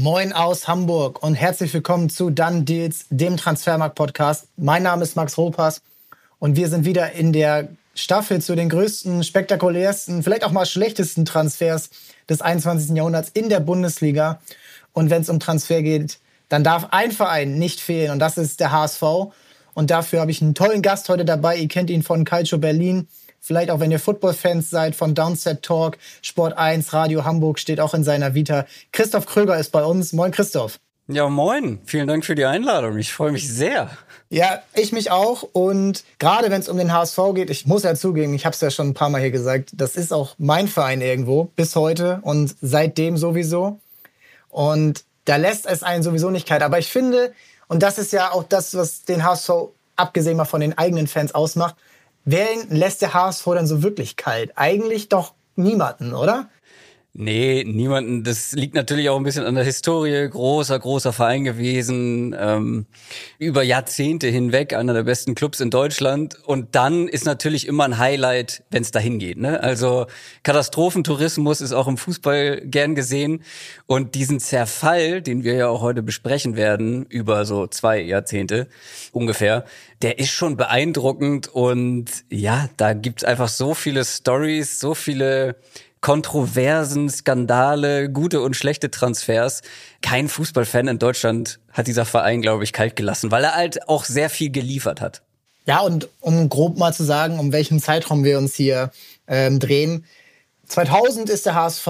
Moin aus Hamburg und herzlich willkommen zu Dann Deals, dem Transfermarkt-Podcast. Mein Name ist Max Ropas und wir sind wieder in der Staffel zu den größten, spektakulärsten, vielleicht auch mal schlechtesten Transfers des 21. Jahrhunderts in der Bundesliga. Und wenn es um Transfer geht, dann darf ein Verein nicht fehlen und das ist der HSV. Und dafür habe ich einen tollen Gast heute dabei. Ihr kennt ihn von Calcio Berlin. Vielleicht auch, wenn ihr Football-Fans seid, von Downset Talk, Sport 1, Radio Hamburg steht auch in seiner Vita. Christoph Kröger ist bei uns. Moin, Christoph. Ja, moin. Vielen Dank für die Einladung. Ich freue mich sehr. Ja, ich mich auch. Und gerade wenn es um den HSV geht, ich muss ja zugeben, ich habe es ja schon ein paar Mal hier gesagt, das ist auch mein Verein irgendwo bis heute und seitdem sowieso. Und da lässt es einen sowieso nicht kalt. Aber ich finde, und das ist ja auch das, was den HSV abgesehen mal von den eigenen Fans ausmacht, wen lässt der HSV dann so wirklich kalt? Eigentlich doch niemanden, oder? Nee, niemanden. Das liegt natürlich auch ein bisschen an der Historie. Großer, großer Verein gewesen, ähm, über Jahrzehnte hinweg einer der besten Clubs in Deutschland. Und dann ist natürlich immer ein Highlight, wenn es dahin geht. Ne? Also Katastrophentourismus ist auch im Fußball gern gesehen. Und diesen Zerfall, den wir ja auch heute besprechen werden, über so zwei Jahrzehnte ungefähr, der ist schon beeindruckend. Und ja, da gibt's einfach so viele Stories, so viele Kontroversen, Skandale, gute und schlechte Transfers. Kein Fußballfan in Deutschland hat dieser Verein, glaube ich, kalt gelassen, weil er halt auch sehr viel geliefert hat. Ja, und um grob mal zu sagen, um welchen Zeitraum wir uns hier ähm, drehen. 2000 ist der HSV,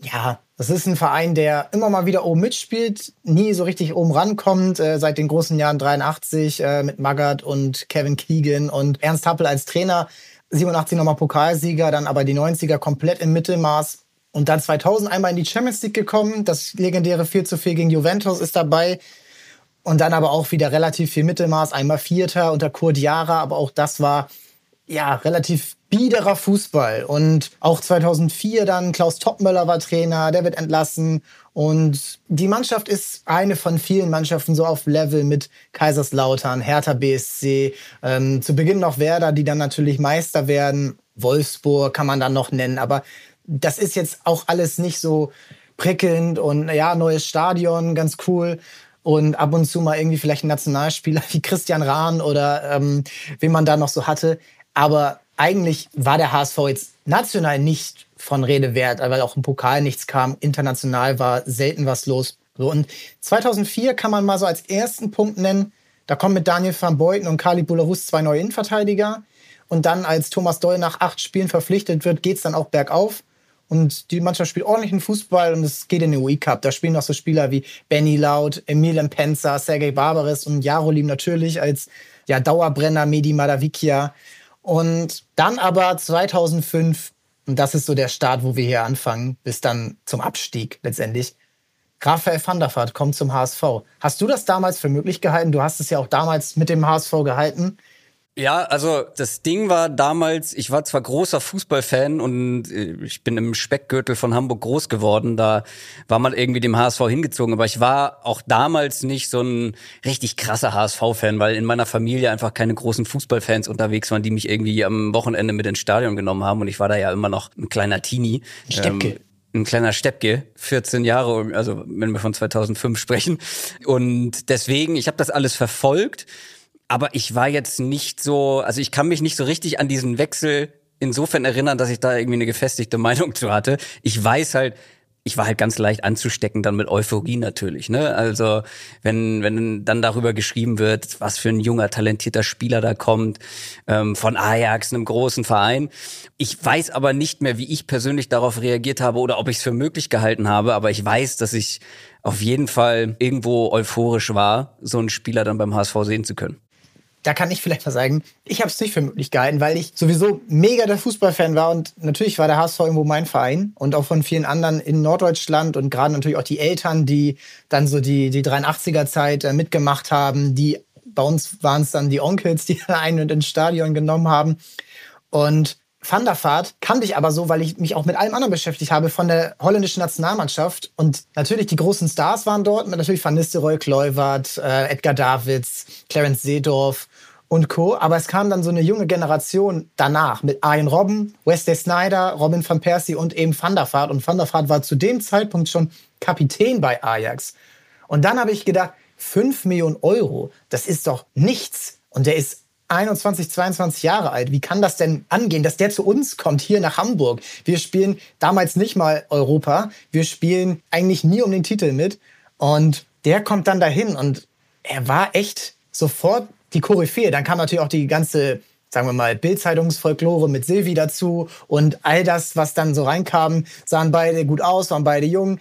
ja, das ist ein Verein, der immer mal wieder oben mitspielt, nie so richtig oben rankommt, äh, seit den großen Jahren 83 äh, mit Magath und Kevin Keegan und Ernst Happel als Trainer 87 nochmal Pokalsieger, dann aber die 90er komplett im Mittelmaß. Und dann 2000 einmal in die Champions League gekommen. Das legendäre 4 zu 4 gegen Juventus ist dabei. Und dann aber auch wieder relativ viel Mittelmaß. Einmal Vierter unter Kurt Jara. Aber auch das war ja relativ biederer Fußball. Und auch 2004 dann Klaus Toppmöller war Trainer. Der wird entlassen. Und die Mannschaft ist eine von vielen Mannschaften so auf Level mit Kaiserslautern, Hertha BSC, ähm, zu Beginn noch Werder, die dann natürlich Meister werden. Wolfsburg kann man dann noch nennen, aber das ist jetzt auch alles nicht so prickelnd und ja, neues Stadion, ganz cool. Und ab und zu mal irgendwie vielleicht ein Nationalspieler wie Christian Rahn oder ähm, wen man da noch so hatte. Aber eigentlich war der HSV jetzt national nicht von Rede wert, weil auch im Pokal nichts kam. International war selten was los. Und 2004 kann man mal so als ersten Punkt nennen, da kommen mit Daniel van Beuten und Kali Bularus zwei neue Innenverteidiger. Und dann, als Thomas Doll nach acht Spielen verpflichtet wird, geht es dann auch bergauf. Und die Mannschaft spielt ordentlichen Fußball und es geht in den UI Cup. Da spielen noch so Spieler wie Benny Laut, Emilian Penzer, Sergei Barbares und Jarolim natürlich als ja, Dauerbrenner, Medi Madavikia. Und dann aber 2005, und das ist so der Start, wo wir hier anfangen, bis dann zum Abstieg letztendlich. Raphael van der Vaart kommt zum HSV. Hast du das damals für möglich gehalten? Du hast es ja auch damals mit dem HSV gehalten. Ja, also das Ding war damals, ich war zwar großer Fußballfan und äh, ich bin im Speckgürtel von Hamburg groß geworden, da war man irgendwie dem HSV hingezogen, aber ich war auch damals nicht so ein richtig krasser HSV-Fan, weil in meiner Familie einfach keine großen Fußballfans unterwegs waren, die mich irgendwie am Wochenende mit ins Stadion genommen haben und ich war da ja immer noch ein kleiner Teenie. Steppke. Ähm, ein kleiner Steppke, 14 Jahre, also wenn wir von 2005 sprechen. Und deswegen, ich habe das alles verfolgt aber ich war jetzt nicht so, also ich kann mich nicht so richtig an diesen Wechsel insofern erinnern, dass ich da irgendwie eine gefestigte Meinung zu hatte. Ich weiß halt, ich war halt ganz leicht anzustecken dann mit Euphorie natürlich, ne? Also, wenn wenn dann darüber geschrieben wird, was für ein junger talentierter Spieler da kommt ähm, von Ajax, einem großen Verein. Ich weiß aber nicht mehr, wie ich persönlich darauf reagiert habe oder ob ich es für möglich gehalten habe, aber ich weiß, dass ich auf jeden Fall irgendwo euphorisch war, so einen Spieler dann beim HSV sehen zu können da kann ich vielleicht mal sagen, ich habe es nicht für möglich gehalten, weil ich sowieso mega der Fußballfan war und natürlich war der HSV irgendwo mein Verein und auch von vielen anderen in Norddeutschland und gerade natürlich auch die Eltern, die dann so die, die 83er Zeit äh, mitgemacht haben, die bei uns waren es dann die Onkels, die einen ins Stadion genommen haben. Und Van der Vaart kannte ich aber so, weil ich mich auch mit allem anderen beschäftigt habe von der holländischen Nationalmannschaft. Und natürlich die großen Stars waren dort, natürlich Van Nistelrooy, Kluivert, äh, Edgar Davids, Clarence Seedorf und Co. Aber es kam dann so eine junge Generation danach mit Arjen Robben, Wesley Snyder, Robin van Persie und eben Van. Und Van war zu dem Zeitpunkt schon Kapitän bei Ajax. Und dann habe ich gedacht, 5 Millionen Euro, das ist doch nichts. Und der ist 21, 22 Jahre alt. Wie kann das denn angehen, dass der zu uns kommt, hier nach Hamburg? Wir spielen damals nicht mal Europa. Wir spielen eigentlich nie um den Titel mit. Und der kommt dann dahin und er war echt sofort die Koryphäe. Dann kam natürlich auch die ganze, sagen wir mal, Bildzeitungsfolklore mit Silvi dazu und all das, was dann so reinkam, sahen beide gut aus, waren beide jung.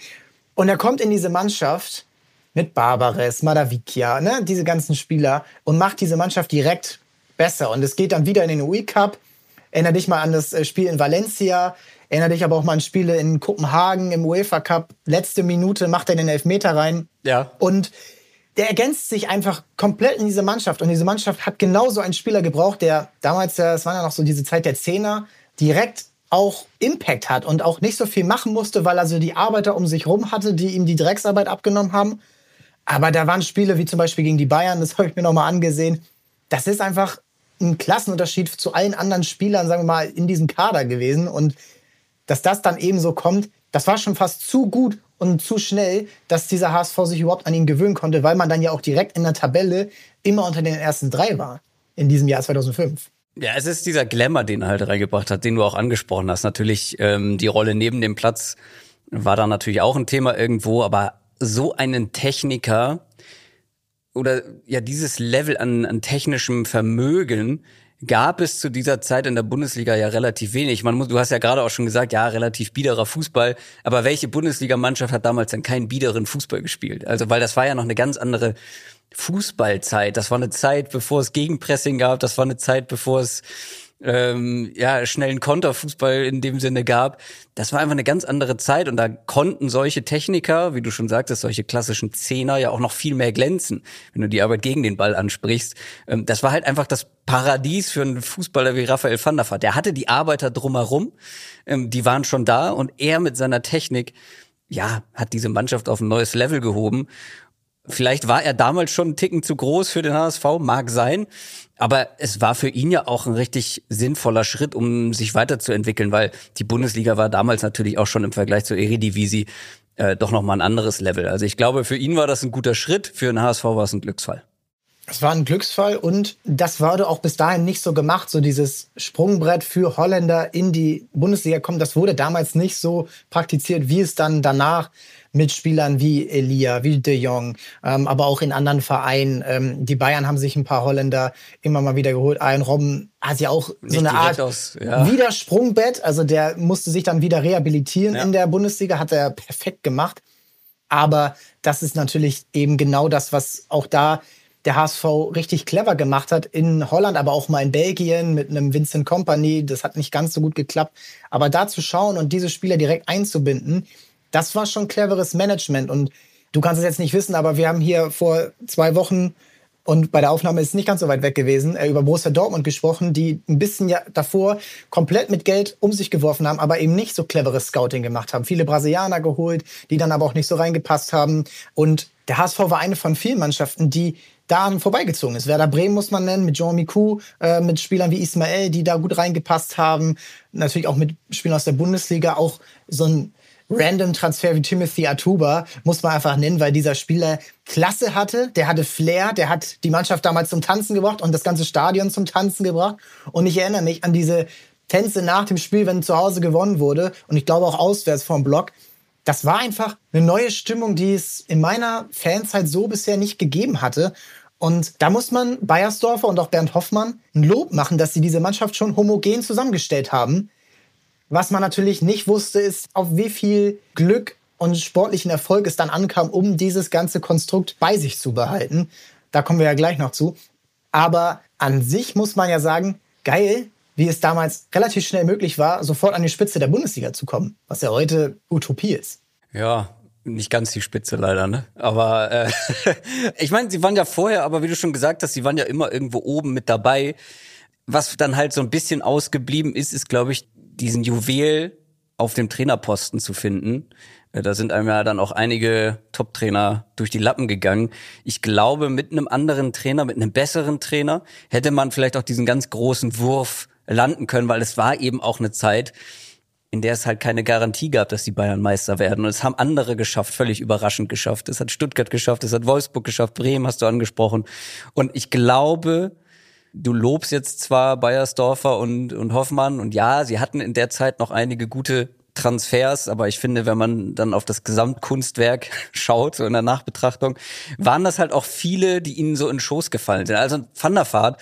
Und er kommt in diese Mannschaft mit Barbares, Madavikia, ne, diese ganzen Spieler und macht diese Mannschaft direkt besser. Und es geht dann wieder in den UI Cup. Erinner dich mal an das äh, Spiel in Valencia. Erinner dich aber auch mal an Spiele in Kopenhagen im UEFA Cup. Letzte Minute macht er den Elfmeter rein. Ja. Und der ergänzt sich einfach komplett in diese Mannschaft. Und diese Mannschaft hat genauso einen Spieler gebraucht, der damals, es war ja noch so diese Zeit der Zehner, direkt auch Impact hat und auch nicht so viel machen musste, weil er so die Arbeiter um sich rum hatte, die ihm die Drecksarbeit abgenommen haben. Aber da waren Spiele wie zum Beispiel gegen die Bayern, das habe ich mir nochmal angesehen. Das ist einfach ein Klassenunterschied zu allen anderen Spielern, sagen wir mal, in diesem Kader gewesen. Und dass das dann eben so kommt, das war schon fast zu gut und zu schnell, dass dieser HSV sich überhaupt an ihn gewöhnen konnte, weil man dann ja auch direkt in der Tabelle immer unter den ersten drei war in diesem Jahr 2005. Ja, es ist dieser Glamour, den er halt reingebracht hat, den du auch angesprochen hast. Natürlich ähm, die Rolle neben dem Platz war da natürlich auch ein Thema irgendwo, aber so einen Techniker oder ja dieses Level an, an technischem Vermögen gab es zu dieser Zeit in der Bundesliga ja relativ wenig. Man muss, du hast ja gerade auch schon gesagt, ja, relativ biederer Fußball. Aber welche Bundesligamannschaft hat damals dann keinen biederen Fußball gespielt? Also, weil das war ja noch eine ganz andere Fußballzeit. Das war eine Zeit, bevor es Gegenpressing gab. Das war eine Zeit, bevor es ähm, ja, schnellen Konterfußball in dem Sinne gab. Das war einfach eine ganz andere Zeit und da konnten solche Techniker, wie du schon sagtest, solche klassischen Zehner ja auch noch viel mehr glänzen, wenn du die Arbeit gegen den Ball ansprichst. Ähm, das war halt einfach das Paradies für einen Fußballer wie Raphael van der Vaart. Der hatte die Arbeiter drumherum, ähm, die waren schon da und er mit seiner Technik ja, hat diese Mannschaft auf ein neues Level gehoben. Vielleicht war er damals schon einen Ticken zu groß für den HSV, mag sein. Aber es war für ihn ja auch ein richtig sinnvoller Schritt, um sich weiterzuentwickeln, weil die Bundesliga war damals natürlich auch schon im Vergleich zur Eredivisie äh, doch nochmal ein anderes Level. Also ich glaube, für ihn war das ein guter Schritt, für den HSV war es ein Glücksfall. Es war ein Glücksfall und das wurde auch bis dahin nicht so gemacht. So dieses Sprungbrett für Holländer in die Bundesliga kommen, das wurde damals nicht so praktiziert, wie es dann danach mit Spielern wie Elia, wie De Jong, ähm, aber auch in anderen Vereinen. Ähm, die Bayern haben sich ein paar Holländer immer mal wieder geholt. Ein Robben hat ja auch Nicht so eine Art aus, ja. Widersprungbett. Also der musste sich dann wieder rehabilitieren ja. in der Bundesliga, hat er perfekt gemacht. Aber das ist natürlich eben genau das, was auch da der HSV richtig clever gemacht hat in Holland, aber auch mal in Belgien mit einem Vincent Company. Das hat nicht ganz so gut geklappt. Aber da zu schauen und diese Spieler direkt einzubinden, das war schon cleveres Management. Und du kannst es jetzt nicht wissen, aber wir haben hier vor zwei Wochen und bei der Aufnahme ist es nicht ganz so weit weg gewesen, äh, über Borussia Dortmund gesprochen, die ein bisschen ja davor komplett mit Geld um sich geworfen haben, aber eben nicht so cleveres Scouting gemacht haben. Viele Brasilianer geholt, die dann aber auch nicht so reingepasst haben. Und der HSV war eine von vielen Mannschaften, die daran vorbeigezogen ist. Werder Bremen muss man nennen, mit Jean Miku, äh, mit Spielern wie Ismael, die da gut reingepasst haben. Natürlich auch mit Spielern aus der Bundesliga, auch so ein random Transfer wie Timothy Atuba, muss man einfach nennen, weil dieser Spieler Klasse hatte, der hatte Flair, der hat die Mannschaft damals zum Tanzen gebracht und das ganze Stadion zum Tanzen gebracht. Und ich erinnere mich an diese Tänze nach dem Spiel, wenn zu Hause gewonnen wurde und ich glaube auch auswärts vom Block. Das war einfach eine neue Stimmung, die es in meiner Fanzeit so bisher nicht gegeben hatte. Und da muss man Bayersdorfer und auch Bernd Hoffmann ein Lob machen, dass sie diese Mannschaft schon homogen zusammengestellt haben. Was man natürlich nicht wusste, ist, auf wie viel Glück und sportlichen Erfolg es dann ankam, um dieses ganze Konstrukt bei sich zu behalten. Da kommen wir ja gleich noch zu. Aber an sich muss man ja sagen, geil, wie es damals relativ schnell möglich war, sofort an die Spitze der Bundesliga zu kommen, was ja heute Utopie ist. Ja, nicht ganz die Spitze leider, ne? Aber äh, ich meine, sie waren ja vorher, aber wie du schon gesagt hast, sie waren ja immer irgendwo oben mit dabei. Was dann halt so ein bisschen ausgeblieben ist, ist, glaube ich, diesen Juwel auf dem Trainerposten zu finden. Da sind einem ja dann auch einige Top-Trainer durch die Lappen gegangen. Ich glaube, mit einem anderen Trainer, mit einem besseren Trainer, hätte man vielleicht auch diesen ganz großen Wurf landen können, weil es war eben auch eine Zeit, in der es halt keine Garantie gab, dass die Bayern Meister werden. Und es haben andere geschafft, völlig überraschend geschafft. Es hat Stuttgart geschafft, es hat Wolfsburg geschafft, Bremen hast du angesprochen. Und ich glaube, du lobst jetzt zwar Bayersdorfer und, und Hoffmann und ja, sie hatten in der Zeit noch einige gute Transfers, aber ich finde, wenn man dann auf das Gesamtkunstwerk schaut, so in der Nachbetrachtung, waren das halt auch viele, die ihnen so in den Schoß gefallen sind. Also Van der Vaart,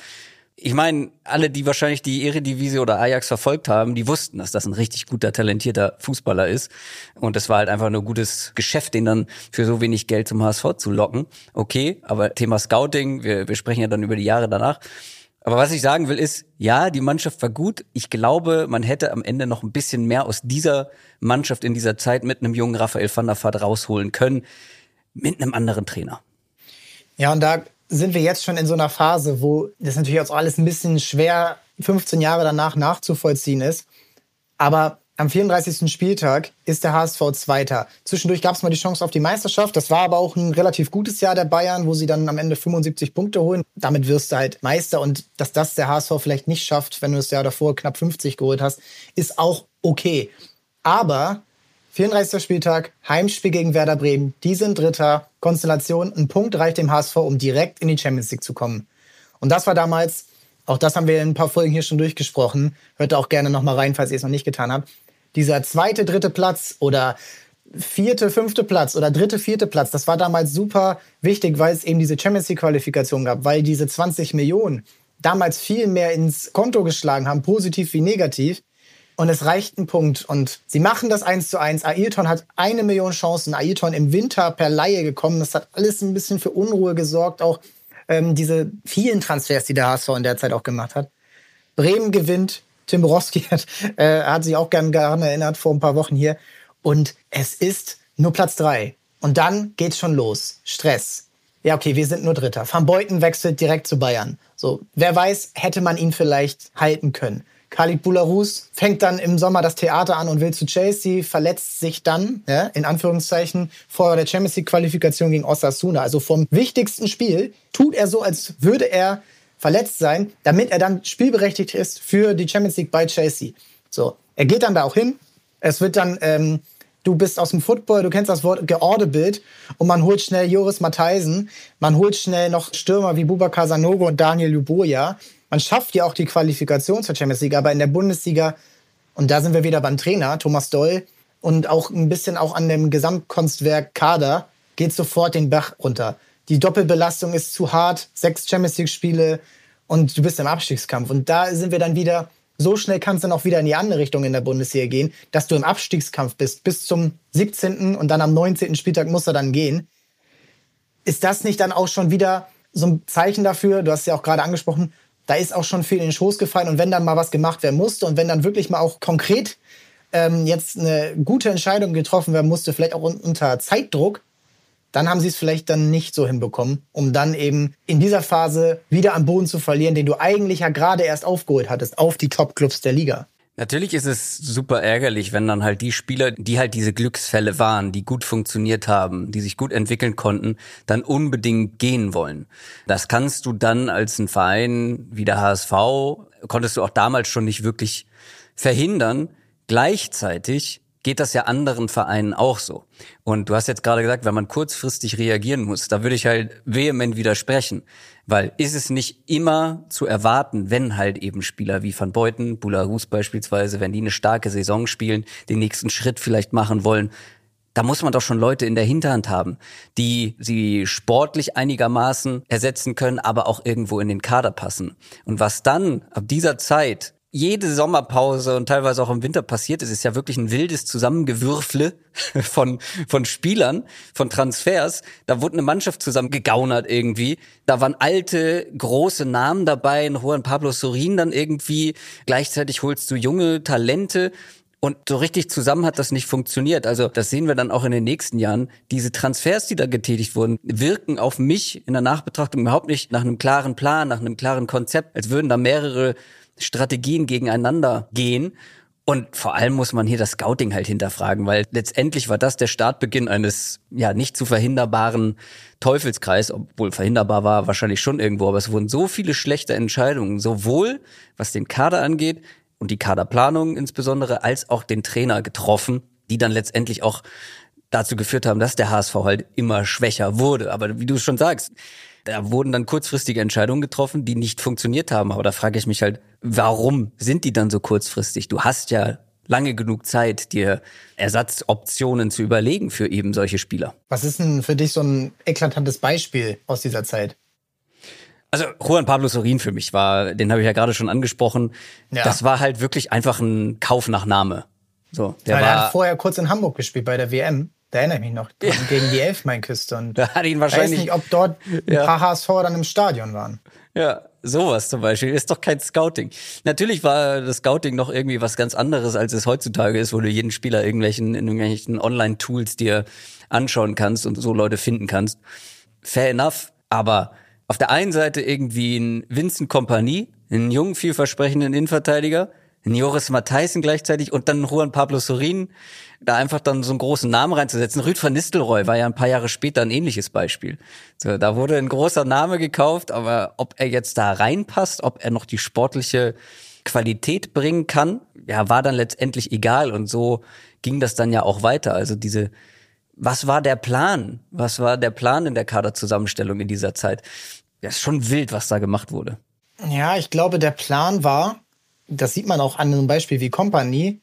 ich meine, alle, die wahrscheinlich die Eredivisie oder Ajax verfolgt haben, die wussten, dass das ein richtig guter, talentierter Fußballer ist. Und es war halt einfach nur gutes Geschäft, den dann für so wenig Geld zum HSV zu locken. Okay, aber Thema Scouting, wir, wir sprechen ja dann über die Jahre danach. Aber was ich sagen will ist, ja, die Mannschaft war gut. Ich glaube, man hätte am Ende noch ein bisschen mehr aus dieser Mannschaft in dieser Zeit mit einem jungen Raphael van der Vaart rausholen können, mit einem anderen Trainer. Ja, und da sind wir jetzt schon in so einer Phase, wo das natürlich auch alles ein bisschen schwer 15 Jahre danach nachzuvollziehen ist. Aber am 34. Spieltag ist der HSV Zweiter. Zwischendurch gab es mal die Chance auf die Meisterschaft. Das war aber auch ein relativ gutes Jahr der Bayern, wo sie dann am Ende 75 Punkte holen. Damit wirst du halt Meister. Und dass das der HSV vielleicht nicht schafft, wenn du das Jahr davor knapp 50 geholt hast, ist auch okay. Aber 34. Spieltag, Heimspiel gegen Werder Bremen. Die sind Dritter. Konstellation. Ein Punkt reicht dem HSV, um direkt in die Champions League zu kommen. Und das war damals, auch das haben wir in ein paar Folgen hier schon durchgesprochen. Hört da auch gerne nochmal rein, falls ihr es noch nicht getan habt dieser zweite, dritte Platz oder vierte, fünfte Platz oder dritte, vierte Platz, das war damals super wichtig, weil es eben diese Champions League Qualifikation gab, weil diese 20 Millionen damals viel mehr ins Konto geschlagen haben, positiv wie negativ. Und es reicht ein Punkt. Und sie machen das eins zu eins. Ailton hat eine Million Chancen. Ailton im Winter per Laie gekommen. Das hat alles ein bisschen für Unruhe gesorgt. Auch ähm, diese vielen Transfers, die der HSV in der Zeit auch gemacht hat. Bremen gewinnt Tim Borowski hat, äh, hat sich auch gern daran erinnert vor ein paar Wochen hier. Und es ist nur Platz drei. Und dann geht's schon los. Stress. Ja, okay, wir sind nur Dritter. Van Beuten wechselt direkt zu Bayern. So, wer weiß, hätte man ihn vielleicht halten können. Khalid Boularus fängt dann im Sommer das Theater an und will zu Chelsea, verletzt sich dann, ja, in Anführungszeichen, vor der Champions League Qualifikation gegen Osasuna. Also vom wichtigsten Spiel tut er so, als würde er verletzt sein, damit er dann spielberechtigt ist für die Champions League bei Chelsea. So, er geht dann da auch hin. Es wird dann, ähm, du bist aus dem Football, du kennst das Wort geordebild und man holt schnell Joris Matheisen, man holt schnell noch Stürmer wie Bubakar Sanogo und Daniel Luboja. Man schafft ja auch die Qualifikation zur Champions League, aber in der Bundesliga, und da sind wir wieder beim Trainer, Thomas Doll, und auch ein bisschen auch an dem Gesamtkunstwerk Kader, geht sofort den Bach runter die Doppelbelastung ist zu hart, sechs Champions League-Spiele und du bist im Abstiegskampf. Und da sind wir dann wieder, so schnell kann es dann auch wieder in die andere Richtung in der Bundesliga gehen, dass du im Abstiegskampf bist bis zum 17. und dann am 19. Spieltag muss er dann gehen. Ist das nicht dann auch schon wieder so ein Zeichen dafür, du hast ja auch gerade angesprochen, da ist auch schon viel in den Schoß gefallen und wenn dann mal was gemacht werden musste und wenn dann wirklich mal auch konkret ähm, jetzt eine gute Entscheidung getroffen werden musste, vielleicht auch unter Zeitdruck, dann haben sie es vielleicht dann nicht so hinbekommen, um dann eben in dieser Phase wieder am Boden zu verlieren, den du eigentlich ja gerade erst aufgeholt hattest, auf die Top-Clubs der Liga. Natürlich ist es super ärgerlich, wenn dann halt die Spieler, die halt diese Glücksfälle waren, die gut funktioniert haben, die sich gut entwickeln konnten, dann unbedingt gehen wollen. Das kannst du dann als ein Verein wie der HSV, konntest du auch damals schon nicht wirklich verhindern. Gleichzeitig geht das ja anderen Vereinen auch so. Und du hast jetzt gerade gesagt, wenn man kurzfristig reagieren muss, da würde ich halt vehement widersprechen. Weil ist es nicht immer zu erwarten, wenn halt eben Spieler wie Van Beuten, Bularus beispielsweise, wenn die eine starke Saison spielen, den nächsten Schritt vielleicht machen wollen, da muss man doch schon Leute in der Hinterhand haben, die sie sportlich einigermaßen ersetzen können, aber auch irgendwo in den Kader passen. Und was dann ab dieser Zeit jede Sommerpause und teilweise auch im Winter passiert ist, ist ja wirklich ein wildes Zusammengewürfle von, von Spielern, von Transfers. Da wurde eine Mannschaft zusammengegaunert irgendwie. Da waren alte, große Namen dabei, ein Juan Pablo Sorin dann irgendwie. Gleichzeitig holst du junge Talente. Und so richtig zusammen hat das nicht funktioniert. Also das sehen wir dann auch in den nächsten Jahren. Diese Transfers, die da getätigt wurden, wirken auf mich in der Nachbetrachtung überhaupt nicht nach einem klaren Plan, nach einem klaren Konzept, als würden da mehrere Strategien gegeneinander gehen. Und vor allem muss man hier das Scouting halt hinterfragen, weil letztendlich war das der Startbeginn eines ja nicht zu verhinderbaren Teufelskreis, obwohl verhinderbar war wahrscheinlich schon irgendwo, aber es wurden so viele schlechte Entscheidungen, sowohl was den Kader angeht und die Kaderplanung insbesondere, als auch den Trainer getroffen, die dann letztendlich auch dazu geführt haben, dass der HSV halt immer schwächer wurde. Aber wie du schon sagst, da wurden dann kurzfristige Entscheidungen getroffen, die nicht funktioniert haben. Aber da frage ich mich halt, warum sind die dann so kurzfristig? Du hast ja lange genug Zeit, dir Ersatzoptionen zu überlegen für eben solche Spieler. Was ist denn für dich so ein eklatantes Beispiel aus dieser Zeit? Also Juan Pablo Sorin für mich war, den habe ich ja gerade schon angesprochen. Ja. Das war halt wirklich einfach ein Kauf nach Name. So, der Weil war, er hat vorher kurz in Hamburg gespielt bei der WM. Da erinnere ich mich noch. Ja. Gegen die Elfmeinküste. Und da hat ihn wahrscheinlich. Ich weiß nicht, ob dort ein ja. paar HSV dann im Stadion waren. Ja, sowas zum Beispiel. Ist doch kein Scouting. Natürlich war das Scouting noch irgendwie was ganz anderes, als es heutzutage ist, wo du jeden Spieler irgendwelchen, in irgendwelchen Online-Tools dir anschauen kannst und so Leute finden kannst. Fair enough. Aber auf der einen Seite irgendwie ein Vincent Kompanie, einen jungen, vielversprechenden Innenverteidiger, Joris Matthijssen gleichzeitig und dann Juan Pablo Sorin, da einfach dann so einen großen Namen reinzusetzen. Rüd van Nistelrooy war ja ein paar Jahre später ein ähnliches Beispiel. So, da wurde ein großer Name gekauft, aber ob er jetzt da reinpasst, ob er noch die sportliche Qualität bringen kann, ja, war dann letztendlich egal und so ging das dann ja auch weiter. Also diese, was war der Plan? Was war der Plan in der Kaderzusammenstellung in dieser Zeit? Ja, ist schon wild, was da gemacht wurde. Ja, ich glaube, der Plan war, das sieht man auch an einem Beispiel wie Company,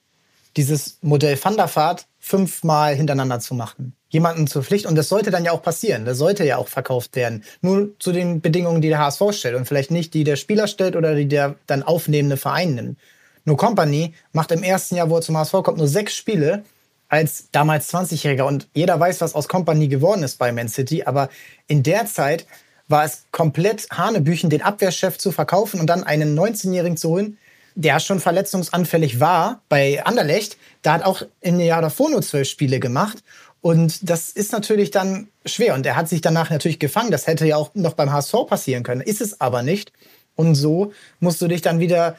dieses Modell Thunderfahrt fünfmal hintereinander zu machen. Jemanden zur Pflicht. Und das sollte dann ja auch passieren. Das sollte ja auch verkauft werden. Nur zu den Bedingungen, die der HSV stellt und vielleicht nicht die der Spieler stellt oder die der dann aufnehmende Verein nimmt. Nur Company macht im ersten Jahr, wo er zum HSV kommt, nur sechs Spiele als damals 20-Jähriger. Und jeder weiß, was aus Company geworden ist bei Man City. Aber in der Zeit war es komplett Hanebüchen, den Abwehrchef zu verkaufen und dann einen 19-Jährigen zu holen, der schon verletzungsanfällig war bei Anderlecht, da hat auch in Jahr davor nur zwölf Spiele gemacht. Und das ist natürlich dann schwer. Und er hat sich danach natürlich gefangen. Das hätte ja auch noch beim HSV passieren können. Ist es aber nicht. Und so musst du dich dann wieder,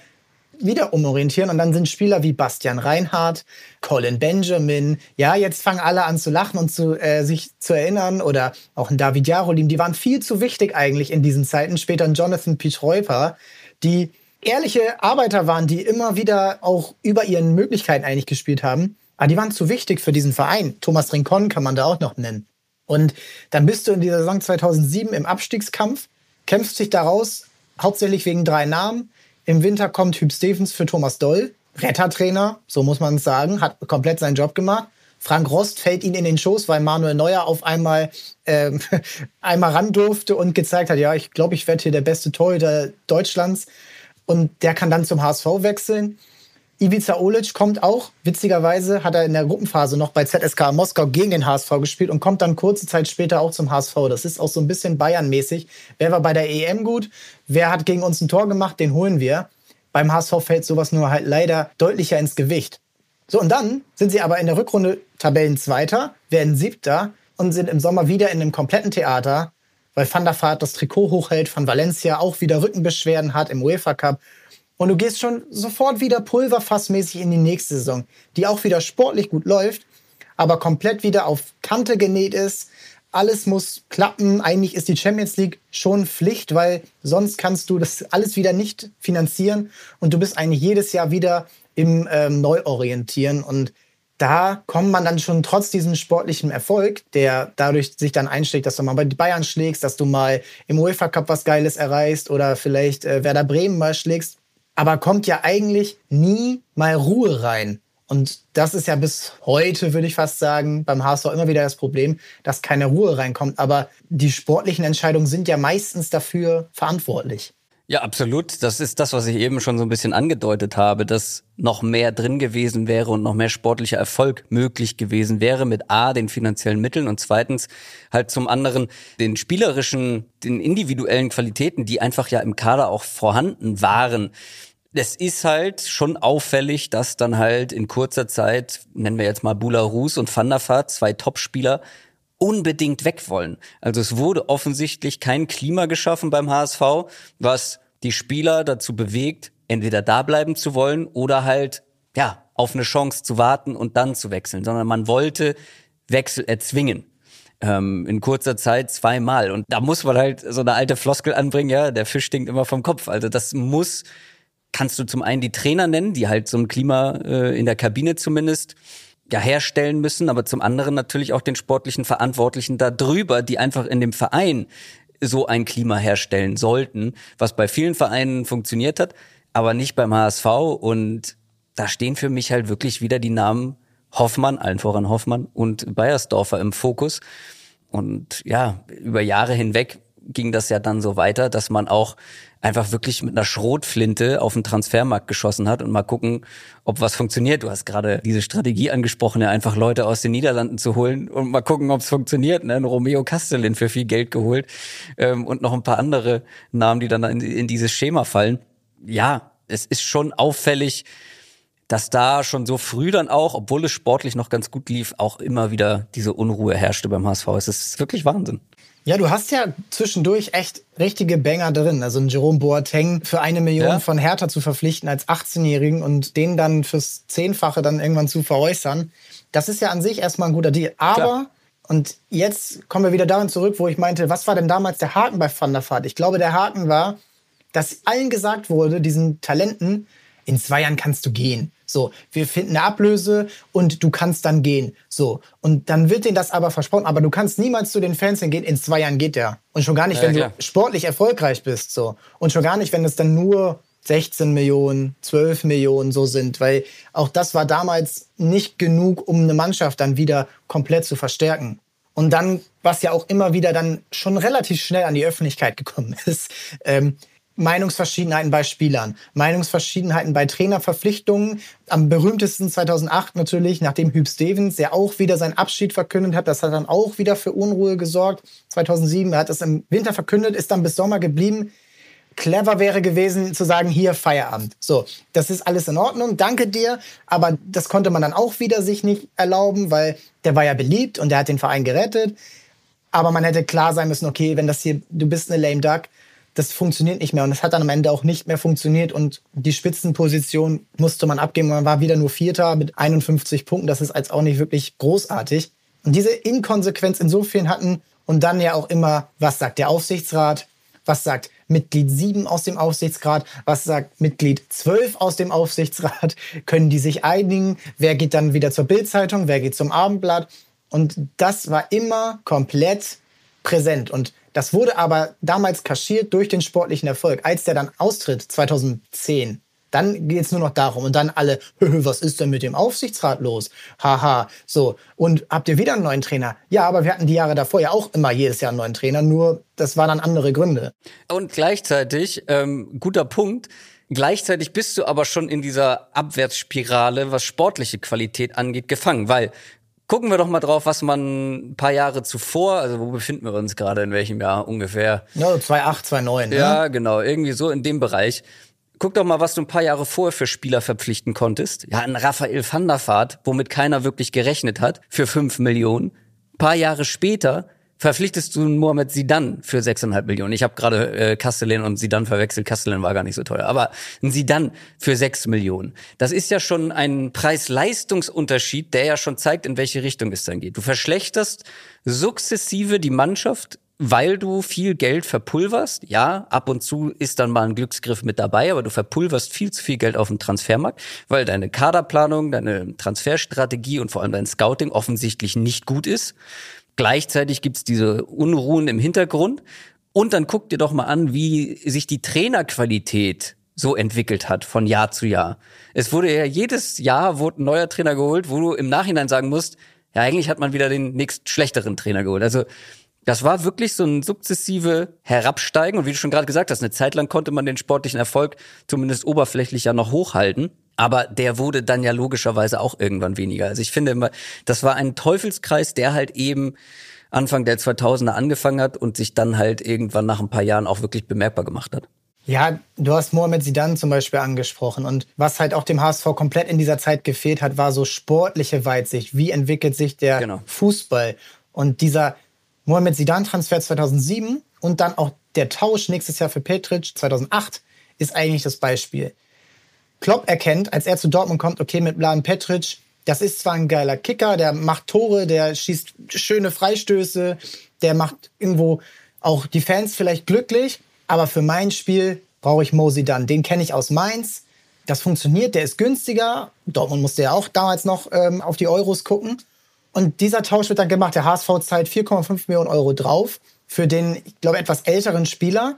wieder umorientieren. Und dann sind Spieler wie Bastian Reinhardt, Colin Benjamin. Ja, jetzt fangen alle an zu lachen und zu, äh, sich zu erinnern. Oder auch ein David Jarolim. Die waren viel zu wichtig eigentlich in diesen Zeiten. Später ein Jonathan Pietreuper, die ehrliche Arbeiter waren, die immer wieder auch über ihren Möglichkeiten eigentlich gespielt haben. Aber die waren zu wichtig für diesen Verein. Thomas Rincon kann man da auch noch nennen. Und dann bist du in dieser Saison 2007 im Abstiegskampf, kämpfst dich daraus, hauptsächlich wegen drei Namen. Im Winter kommt Hüb Stevens für Thomas Doll, Rettertrainer, so muss man es sagen, hat komplett seinen Job gemacht. Frank Rost fällt ihn in den Schoß, weil Manuel Neuer auf einmal äh, einmal ran durfte und gezeigt hat, ja, ich glaube, ich werde hier der beste Torhüter Deutschlands und der kann dann zum HSV wechseln. Ivica Olic kommt auch, witzigerweise hat er in der Gruppenphase noch bei ZSK Moskau gegen den HSV gespielt und kommt dann kurze Zeit später auch zum HSV. Das ist auch so ein bisschen Bayern-mäßig. Wer war bei der EM gut? Wer hat gegen uns ein Tor gemacht? Den holen wir. Beim HSV fällt sowas nur halt leider deutlicher ins Gewicht. So, und dann sind sie aber in der Rückrunde Tabellenzweiter, werden Siebter und sind im Sommer wieder in einem kompletten Theater weil Van der Vaart das Trikot hochhält, von Valencia auch wieder Rückenbeschwerden hat im UEFA Cup. Und du gehst schon sofort wieder pulverfassmäßig in die nächste Saison, die auch wieder sportlich gut läuft, aber komplett wieder auf Kante genäht ist. Alles muss klappen. Eigentlich ist die Champions League schon Pflicht, weil sonst kannst du das alles wieder nicht finanzieren und du bist eigentlich jedes Jahr wieder im ähm, Neuorientieren. Und da kommt man dann schon trotz diesem sportlichen Erfolg, der dadurch sich dann einschlägt, dass du mal bei Bayern schlägst, dass du mal im UEFA Cup was Geiles erreichst oder vielleicht äh, Werder Bremen mal schlägst. Aber kommt ja eigentlich nie mal Ruhe rein. Und das ist ja bis heute, würde ich fast sagen, beim HSV immer wieder das Problem, dass keine Ruhe reinkommt. Aber die sportlichen Entscheidungen sind ja meistens dafür verantwortlich. Ja, absolut. Das ist das, was ich eben schon so ein bisschen angedeutet habe, dass noch mehr drin gewesen wäre und noch mehr sportlicher Erfolg möglich gewesen wäre mit A, den finanziellen Mitteln und zweitens halt zum anderen den spielerischen, den individuellen Qualitäten, die einfach ja im Kader auch vorhanden waren. Es ist halt schon auffällig, dass dann halt in kurzer Zeit, nennen wir jetzt mal Bula Rus und Van der Vaart, zwei Topspieler, unbedingt weg wollen. Also es wurde offensichtlich kein Klima geschaffen beim HSV, was die Spieler dazu bewegt, entweder da bleiben zu wollen oder halt, ja, auf eine Chance zu warten und dann zu wechseln, sondern man wollte Wechsel erzwingen. Ähm, in kurzer Zeit zweimal. Und da muss man halt so eine alte Floskel anbringen, ja, der Fisch stinkt immer vom Kopf. Also das muss, kannst du zum einen die Trainer nennen, die halt so ein Klima äh, in der Kabine zumindest ja herstellen müssen, aber zum anderen natürlich auch den sportlichen Verantwortlichen da drüber, die einfach in dem Verein so ein Klima herstellen sollten, was bei vielen Vereinen funktioniert hat, aber nicht beim HSV. Und da stehen für mich halt wirklich wieder die Namen Hoffmann, allen voran Hoffmann und Bayersdorfer im Fokus. Und ja, über Jahre hinweg ging das ja dann so weiter, dass man auch einfach wirklich mit einer Schrotflinte auf den Transfermarkt geschossen hat und mal gucken, ob was funktioniert. Du hast gerade diese Strategie angesprochen, ja, einfach Leute aus den Niederlanden zu holen und mal gucken, ob es funktioniert. Ne? Ein Romeo Castellin für viel Geld geholt ähm, und noch ein paar andere Namen, die dann in, in dieses Schema fallen. Ja, es ist schon auffällig, dass da schon so früh dann auch, obwohl es sportlich noch ganz gut lief, auch immer wieder diese Unruhe herrschte beim HSV. Es ist wirklich Wahnsinn. Ja, du hast ja zwischendurch echt richtige Banger drin. Also ein Jerome Boateng für eine Million ja. von Hertha zu verpflichten als 18-Jährigen und den dann fürs Zehnfache dann irgendwann zu veräußern. Das ist ja an sich erstmal ein guter Deal. Aber, Klar. und jetzt kommen wir wieder dahin zurück, wo ich meinte, was war denn damals der Haken bei Van der Vaart? Ich glaube, der Haken war, dass allen gesagt wurde, diesen Talenten, in zwei Jahren kannst du gehen. So, wir finden eine Ablöse und du kannst dann gehen. So. Und dann wird denen das aber versprochen. Aber du kannst niemals zu den Fans hingehen, in zwei Jahren geht der. Und schon gar nicht, ja, wenn klar. du sportlich erfolgreich bist. So. Und schon gar nicht, wenn es dann nur 16 Millionen, 12 Millionen so sind. Weil auch das war damals nicht genug, um eine Mannschaft dann wieder komplett zu verstärken. Und dann, was ja auch immer wieder dann schon relativ schnell an die Öffentlichkeit gekommen ist, ähm, Meinungsverschiedenheiten bei Spielern, Meinungsverschiedenheiten bei Trainerverpflichtungen. Am berühmtesten 2008 natürlich, nachdem Hüb Stevens, der auch wieder seinen Abschied verkündet hat. Das hat dann auch wieder für Unruhe gesorgt. 2007, er hat es im Winter verkündet, ist dann bis Sommer geblieben. Clever wäre gewesen zu sagen, hier Feierabend. So, das ist alles in Ordnung, danke dir. Aber das konnte man dann auch wieder sich nicht erlauben, weil der war ja beliebt und der hat den Verein gerettet. Aber man hätte klar sein müssen, okay, wenn das hier, du bist eine lame duck, das funktioniert nicht mehr. Und es hat dann am Ende auch nicht mehr funktioniert. Und die Spitzenposition musste man abgeben. Man war wieder nur Vierter mit 51 Punkten. Das ist als auch nicht wirklich großartig. Und diese Inkonsequenz insofern hatten und dann ja auch immer, was sagt der Aufsichtsrat? Was sagt Mitglied 7 aus dem Aufsichtsrat? Was sagt Mitglied 12 aus dem Aufsichtsrat? Können die sich einigen? Wer geht dann wieder zur Bildzeitung? Wer geht zum Abendblatt? Und das war immer komplett präsent. Und das wurde aber damals kaschiert durch den sportlichen Erfolg. Als der dann austritt, 2010, dann geht es nur noch darum. Und dann alle, was ist denn mit dem Aufsichtsrat los? Haha, so. Und habt ihr wieder einen neuen Trainer? Ja, aber wir hatten die Jahre davor ja auch immer jedes Jahr einen neuen Trainer, nur das waren dann andere Gründe. Und gleichzeitig, ähm, guter Punkt, Gleichzeitig bist du aber schon in dieser Abwärtsspirale, was sportliche Qualität angeht, gefangen, weil Gucken wir doch mal drauf, was man ein paar Jahre zuvor, also wo befinden wir uns gerade, in welchem Jahr ungefähr? Ja, 2008, 2009. Ne? Ja, genau, irgendwie so in dem Bereich. Guck doch mal, was du ein paar Jahre vorher für Spieler verpflichten konntest. Ja, ein Raphael van der Vaart, womit keiner wirklich gerechnet hat, für fünf Millionen. Ein paar Jahre später verpflichtest du Mohamed Sidan für 6,5 Millionen. Ich habe gerade äh, Castellan und Sidan verwechselt. Castellan war gar nicht so teuer. Aber ein Sidan für 6 Millionen. Das ist ja schon ein Preis-Leistungsunterschied, der ja schon zeigt, in welche Richtung es dann geht. Du verschlechterst sukzessive die Mannschaft, weil du viel Geld verpulverst. Ja, ab und zu ist dann mal ein Glücksgriff mit dabei, aber du verpulverst viel zu viel Geld auf dem Transfermarkt, weil deine Kaderplanung, deine Transferstrategie und vor allem dein Scouting offensichtlich nicht gut ist. Gleichzeitig gibt's diese Unruhen im Hintergrund. Und dann guck dir doch mal an, wie sich die Trainerqualität so entwickelt hat von Jahr zu Jahr. Es wurde ja jedes Jahr wurde ein neuer Trainer geholt, wo du im Nachhinein sagen musst, ja, eigentlich hat man wieder den nächst schlechteren Trainer geholt. Also das war wirklich so ein sukzessive Herabsteigen. Und wie du schon gerade gesagt hast, eine Zeit lang konnte man den sportlichen Erfolg zumindest oberflächlich ja noch hochhalten. Aber der wurde dann ja logischerweise auch irgendwann weniger. Also ich finde immer, das war ein Teufelskreis, der halt eben Anfang der 2000er angefangen hat und sich dann halt irgendwann nach ein paar Jahren auch wirklich bemerkbar gemacht hat. Ja, du hast Mohamed Sidan zum Beispiel angesprochen. Und was halt auch dem HSV komplett in dieser Zeit gefehlt hat, war so sportliche Weitsicht. Wie entwickelt sich der genau. Fußball? Und dieser Mohamed Sidan-Transfer 2007 und dann auch der Tausch nächstes Jahr für Petric 2008 ist eigentlich das Beispiel Klopp erkennt, als er zu Dortmund kommt, okay, mit Blan Petric, das ist zwar ein geiler Kicker, der macht Tore, der schießt schöne Freistöße, der macht irgendwo auch die Fans vielleicht glücklich, aber für mein Spiel brauche ich Mosi dann. Den kenne ich aus Mainz. Das funktioniert, der ist günstiger. Dortmund musste ja auch damals noch ähm, auf die Euros gucken. Und dieser Tausch wird dann gemacht. Der HSV zahlt 4,5 Millionen Euro drauf für den, ich glaube, etwas älteren Spieler.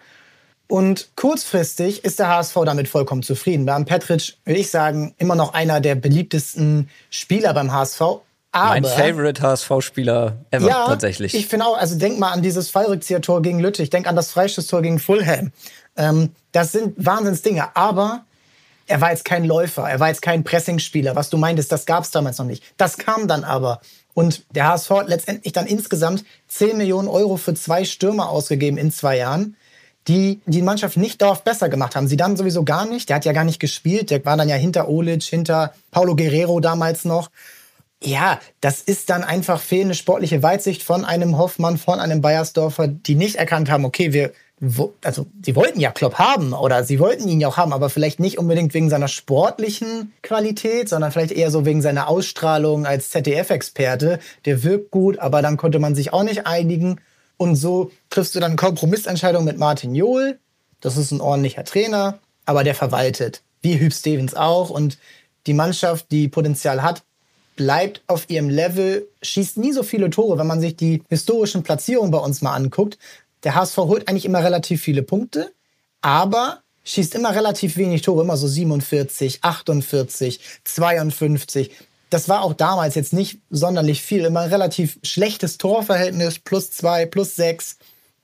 Und kurzfristig ist der HSV damit vollkommen zufrieden. Beim Petric, würde ich sagen, immer noch einer der beliebtesten Spieler beim HSV. Aber, mein Favorite HSV-Spieler ever, ja, tatsächlich. Ich finde auch, also denk mal an dieses Fallrückzieher-Tor gegen Lüttich, denk an das Freistoßtor gegen Fulham. Ähm, das sind Wahnsinnsdinge. Aber er war jetzt kein Läufer, er war jetzt kein Pressingspieler. Was du meintest, das gab es damals noch nicht. Das kam dann aber. Und der HSV hat letztendlich dann insgesamt 10 Millionen Euro für zwei Stürmer ausgegeben in zwei Jahren, die die Mannschaft nicht dauerhaft besser gemacht haben. Sie dann sowieso gar nicht. Der hat ja gar nicht gespielt. Der war dann ja hinter Olic, hinter Paulo Guerrero damals noch. Ja, das ist dann einfach fehlende sportliche Weitsicht von einem Hoffmann, von einem Bayersdorfer, die nicht erkannt haben, okay, wir, also sie wollten ja Klopp haben oder sie wollten ihn ja auch haben, aber vielleicht nicht unbedingt wegen seiner sportlichen Qualität, sondern vielleicht eher so wegen seiner Ausstrahlung als ZDF-Experte. Der wirkt gut, aber dann konnte man sich auch nicht einigen. Und so triffst du dann Kompromissentscheidung mit Martin Johl. Das ist ein ordentlicher Trainer, aber der verwaltet. Wie Hüb Stevens auch. Und die Mannschaft, die Potenzial hat, bleibt auf ihrem Level, schießt nie so viele Tore, wenn man sich die historischen Platzierungen bei uns mal anguckt. Der HSV holt eigentlich immer relativ viele Punkte, aber schießt immer relativ wenig Tore, immer so 47, 48, 52. Das war auch damals jetzt nicht sonderlich viel, immer ein relativ schlechtes Torverhältnis, plus zwei, plus sechs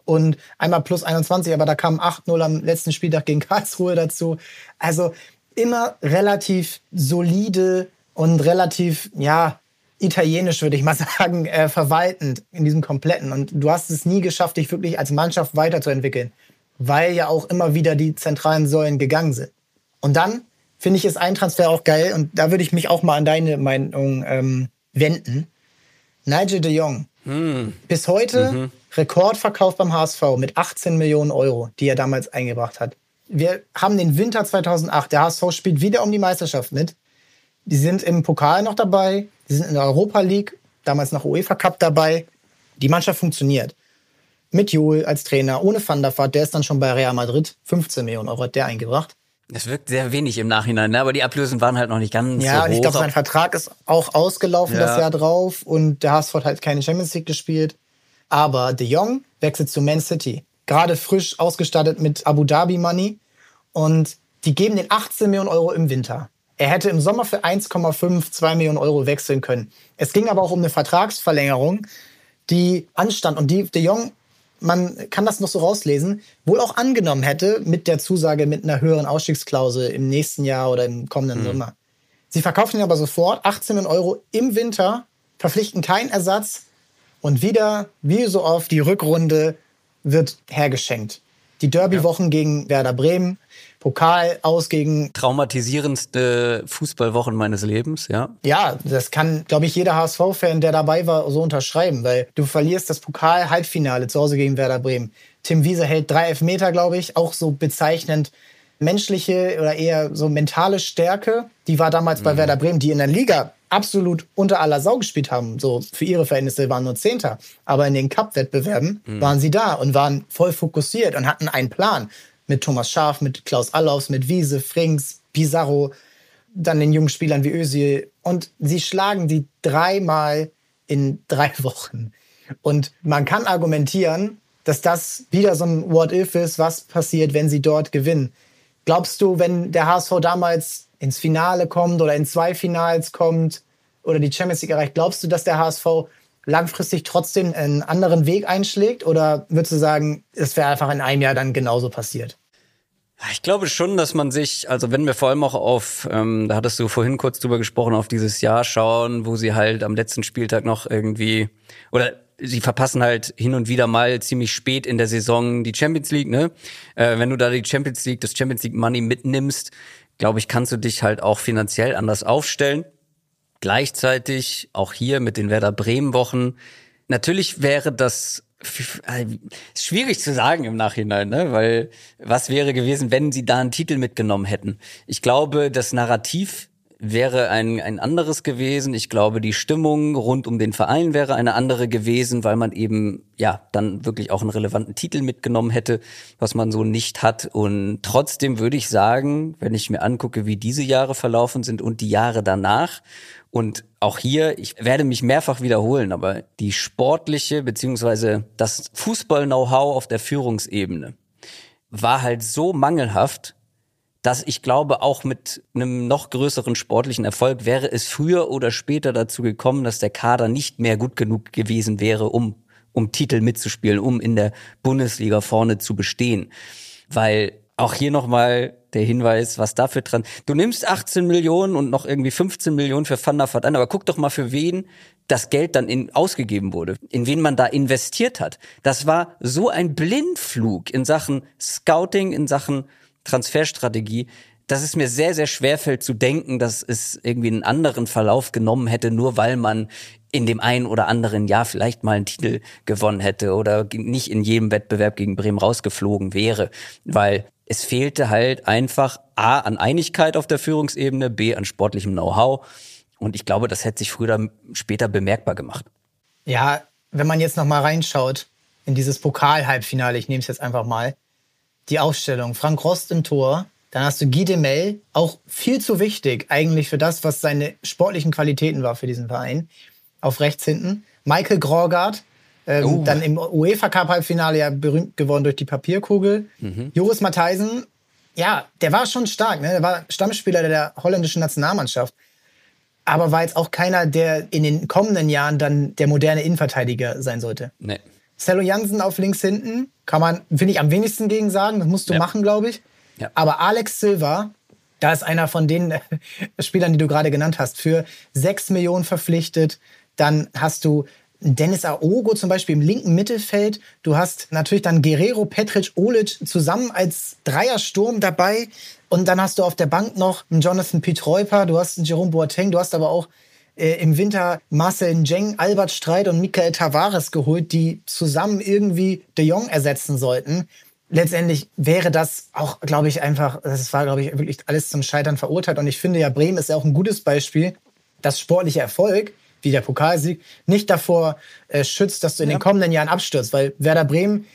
und einmal plus 21, aber da kam 8-0 am letzten Spieltag gegen Karlsruhe dazu. Also immer relativ solide und relativ, ja, italienisch, würde ich mal sagen, äh, verwaltend in diesem kompletten. Und du hast es nie geschafft, dich wirklich als Mannschaft weiterzuentwickeln, weil ja auch immer wieder die zentralen Säulen gegangen sind. Und dann finde ich es ein Transfer auch geil und da würde ich mich auch mal an deine Meinung ähm, wenden. Nigel de Jong. Hm. Bis heute mhm. Rekordverkauf beim HSV mit 18 Millionen Euro, die er damals eingebracht hat. Wir haben den Winter 2008. Der HSV spielt wieder um die Meisterschaft mit. Die sind im Pokal noch dabei, die sind in der Europa League, damals noch UEFA Cup dabei. Die Mannschaft funktioniert. Mit Joel als Trainer, ohne Van der Vaart, der ist dann schon bei Real Madrid. 15 Millionen Euro hat der eingebracht. Es wirkt sehr wenig im Nachhinein, ne? aber die Ablösen waren halt noch nicht ganz ja, so hoch. Ja, ich glaube, sein Vertrag ist auch ausgelaufen ja. das Jahr drauf und der HSV hat halt keine Champions League gespielt. Aber De Jong wechselt zu Man City. Gerade frisch ausgestattet mit Abu Dhabi Money und die geben den 18 Millionen Euro im Winter. Er hätte im Sommer für 1,5, 2 Millionen Euro wechseln können. Es ging aber auch um eine Vertragsverlängerung, die anstand und die De Jong, man kann das noch so rauslesen, wohl auch angenommen hätte mit der Zusage mit einer höheren Ausstiegsklausel im nächsten Jahr oder im kommenden mhm. Sommer. Sie verkaufen ihn aber sofort 18 Millionen Euro im Winter, verpflichten keinen Ersatz und wieder, wie so oft, die Rückrunde wird hergeschenkt. Die Derby-Wochen ja. gegen Werder Bremen, Pokal aus gegen. Traumatisierendste Fußballwochen meines Lebens, ja. Ja, das kann, glaube ich, jeder HSV-Fan, der dabei war, so unterschreiben, weil du verlierst das Pokal-Halbfinale zu Hause gegen Werder Bremen. Tim Wiese hält drei Elfmeter, glaube ich, auch so bezeichnend. Menschliche oder eher so mentale Stärke, die war damals mhm. bei Werder Bremen, die in der Liga absolut unter aller Sau gespielt haben. So für ihre Verhältnisse waren nur Zehnter. Aber in den Cup-Wettbewerben mhm. waren sie da und waren voll fokussiert und hatten einen Plan mit Thomas Schaf, mit Klaus Allaufs, mit Wiese, Frings, Pizarro, dann den jungen Spielern wie Özil. Und sie schlagen die dreimal in drei Wochen. Und man kann argumentieren, dass das wieder so ein What-If ist, was passiert, wenn sie dort gewinnen. Glaubst du, wenn der HSV damals ins Finale kommt oder in zwei Finals kommt oder die Champions League erreicht, glaubst du, dass der HSV langfristig trotzdem einen anderen Weg einschlägt? Oder würdest du sagen, es wäre einfach in einem Jahr dann genauso passiert? Ich glaube schon, dass man sich, also wenn wir vor allem auch auf, ähm, da hattest du vorhin kurz drüber gesprochen, auf dieses Jahr schauen, wo sie halt am letzten Spieltag noch irgendwie, oder sie verpassen halt hin und wieder mal ziemlich spät in der Saison die Champions League, ne? Äh, wenn du da die Champions League, das Champions League Money mitnimmst, glaube ich, kannst du dich halt auch finanziell anders aufstellen. Gleichzeitig auch hier mit den Werder Bremen Wochen. Natürlich wäre das ist schwierig zu sagen im Nachhinein, ne? Weil was wäre gewesen, wenn sie da einen Titel mitgenommen hätten? Ich glaube, das Narrativ wäre ein, ein anderes gewesen. Ich glaube, die Stimmung rund um den Verein wäre eine andere gewesen, weil man eben, ja, dann wirklich auch einen relevanten Titel mitgenommen hätte, was man so nicht hat. Und trotzdem würde ich sagen, wenn ich mir angucke, wie diese Jahre verlaufen sind und die Jahre danach, und auch hier, ich werde mich mehrfach wiederholen, aber die sportliche beziehungsweise das Fußball-Know-how auf der Führungsebene war halt so mangelhaft, dass ich glaube, auch mit einem noch größeren sportlichen Erfolg wäre es früher oder später dazu gekommen, dass der Kader nicht mehr gut genug gewesen wäre, um, um Titel mitzuspielen, um in der Bundesliga vorne zu bestehen. Weil auch hier nochmal der Hinweis, was dafür dran. Du nimmst 18 Millionen und noch irgendwie 15 Millionen für Van der an, aber guck doch mal, für wen das Geld dann in, ausgegeben wurde, in wen man da investiert hat. Das war so ein Blindflug in Sachen Scouting, in Sachen Transferstrategie, dass es mir sehr, sehr schwer fällt zu denken, dass es irgendwie einen anderen Verlauf genommen hätte, nur weil man in dem einen oder anderen Jahr vielleicht mal einen Titel gewonnen hätte oder nicht in jedem Wettbewerb gegen Bremen rausgeflogen wäre, weil es fehlte halt einfach A an Einigkeit auf der Führungsebene, B an sportlichem Know-how und ich glaube, das hätte sich früher oder später bemerkbar gemacht. Ja, wenn man jetzt noch mal reinschaut in dieses Pokal-Halbfinale, ich nehme es jetzt einfach mal, die Aufstellung. Frank Rost im Tor. Dann hast du Guy Demel, auch viel zu wichtig eigentlich für das, was seine sportlichen Qualitäten war für diesen Verein. Auf rechts hinten. Michael Grorgard, ähm, uh. dann im UEFA Cup Halbfinale ja berühmt geworden durch die Papierkugel. Mhm. Joris Matthijsen, ja, der war schon stark, ne? Der war Stammspieler der holländischen Nationalmannschaft. Aber war jetzt auch keiner, der in den kommenden Jahren dann der moderne Innenverteidiger sein sollte. Nee. Cello Jansen auf links hinten, kann man, finde ich, am wenigsten gegen sagen. Das musst du ja. machen, glaube ich. Ja. Aber Alex Silva, da ist einer von den Spielern, die du gerade genannt hast, für sechs Millionen verpflichtet. Dann hast du Dennis Aogo zum Beispiel im linken Mittelfeld. Du hast natürlich dann Guerrero, Petric, Olic zusammen als Dreiersturm dabei. Und dann hast du auf der Bank noch einen Jonathan Pietreuper, du hast einen Jerome Boateng, du hast aber auch äh, im Winter Marcel Njeng, Albert Streit und Michael Tavares geholt, die zusammen irgendwie De Jong ersetzen sollten. Letztendlich wäre das auch, glaube ich, einfach, das war, glaube ich, wirklich alles zum Scheitern verurteilt. Und ich finde ja, Bremen ist ja auch ein gutes Beispiel, dass sportlicher Erfolg, wie der Pokalsieg, nicht davor äh, schützt, dass du in ja. den kommenden Jahren abstürzt. Weil Werder Bremen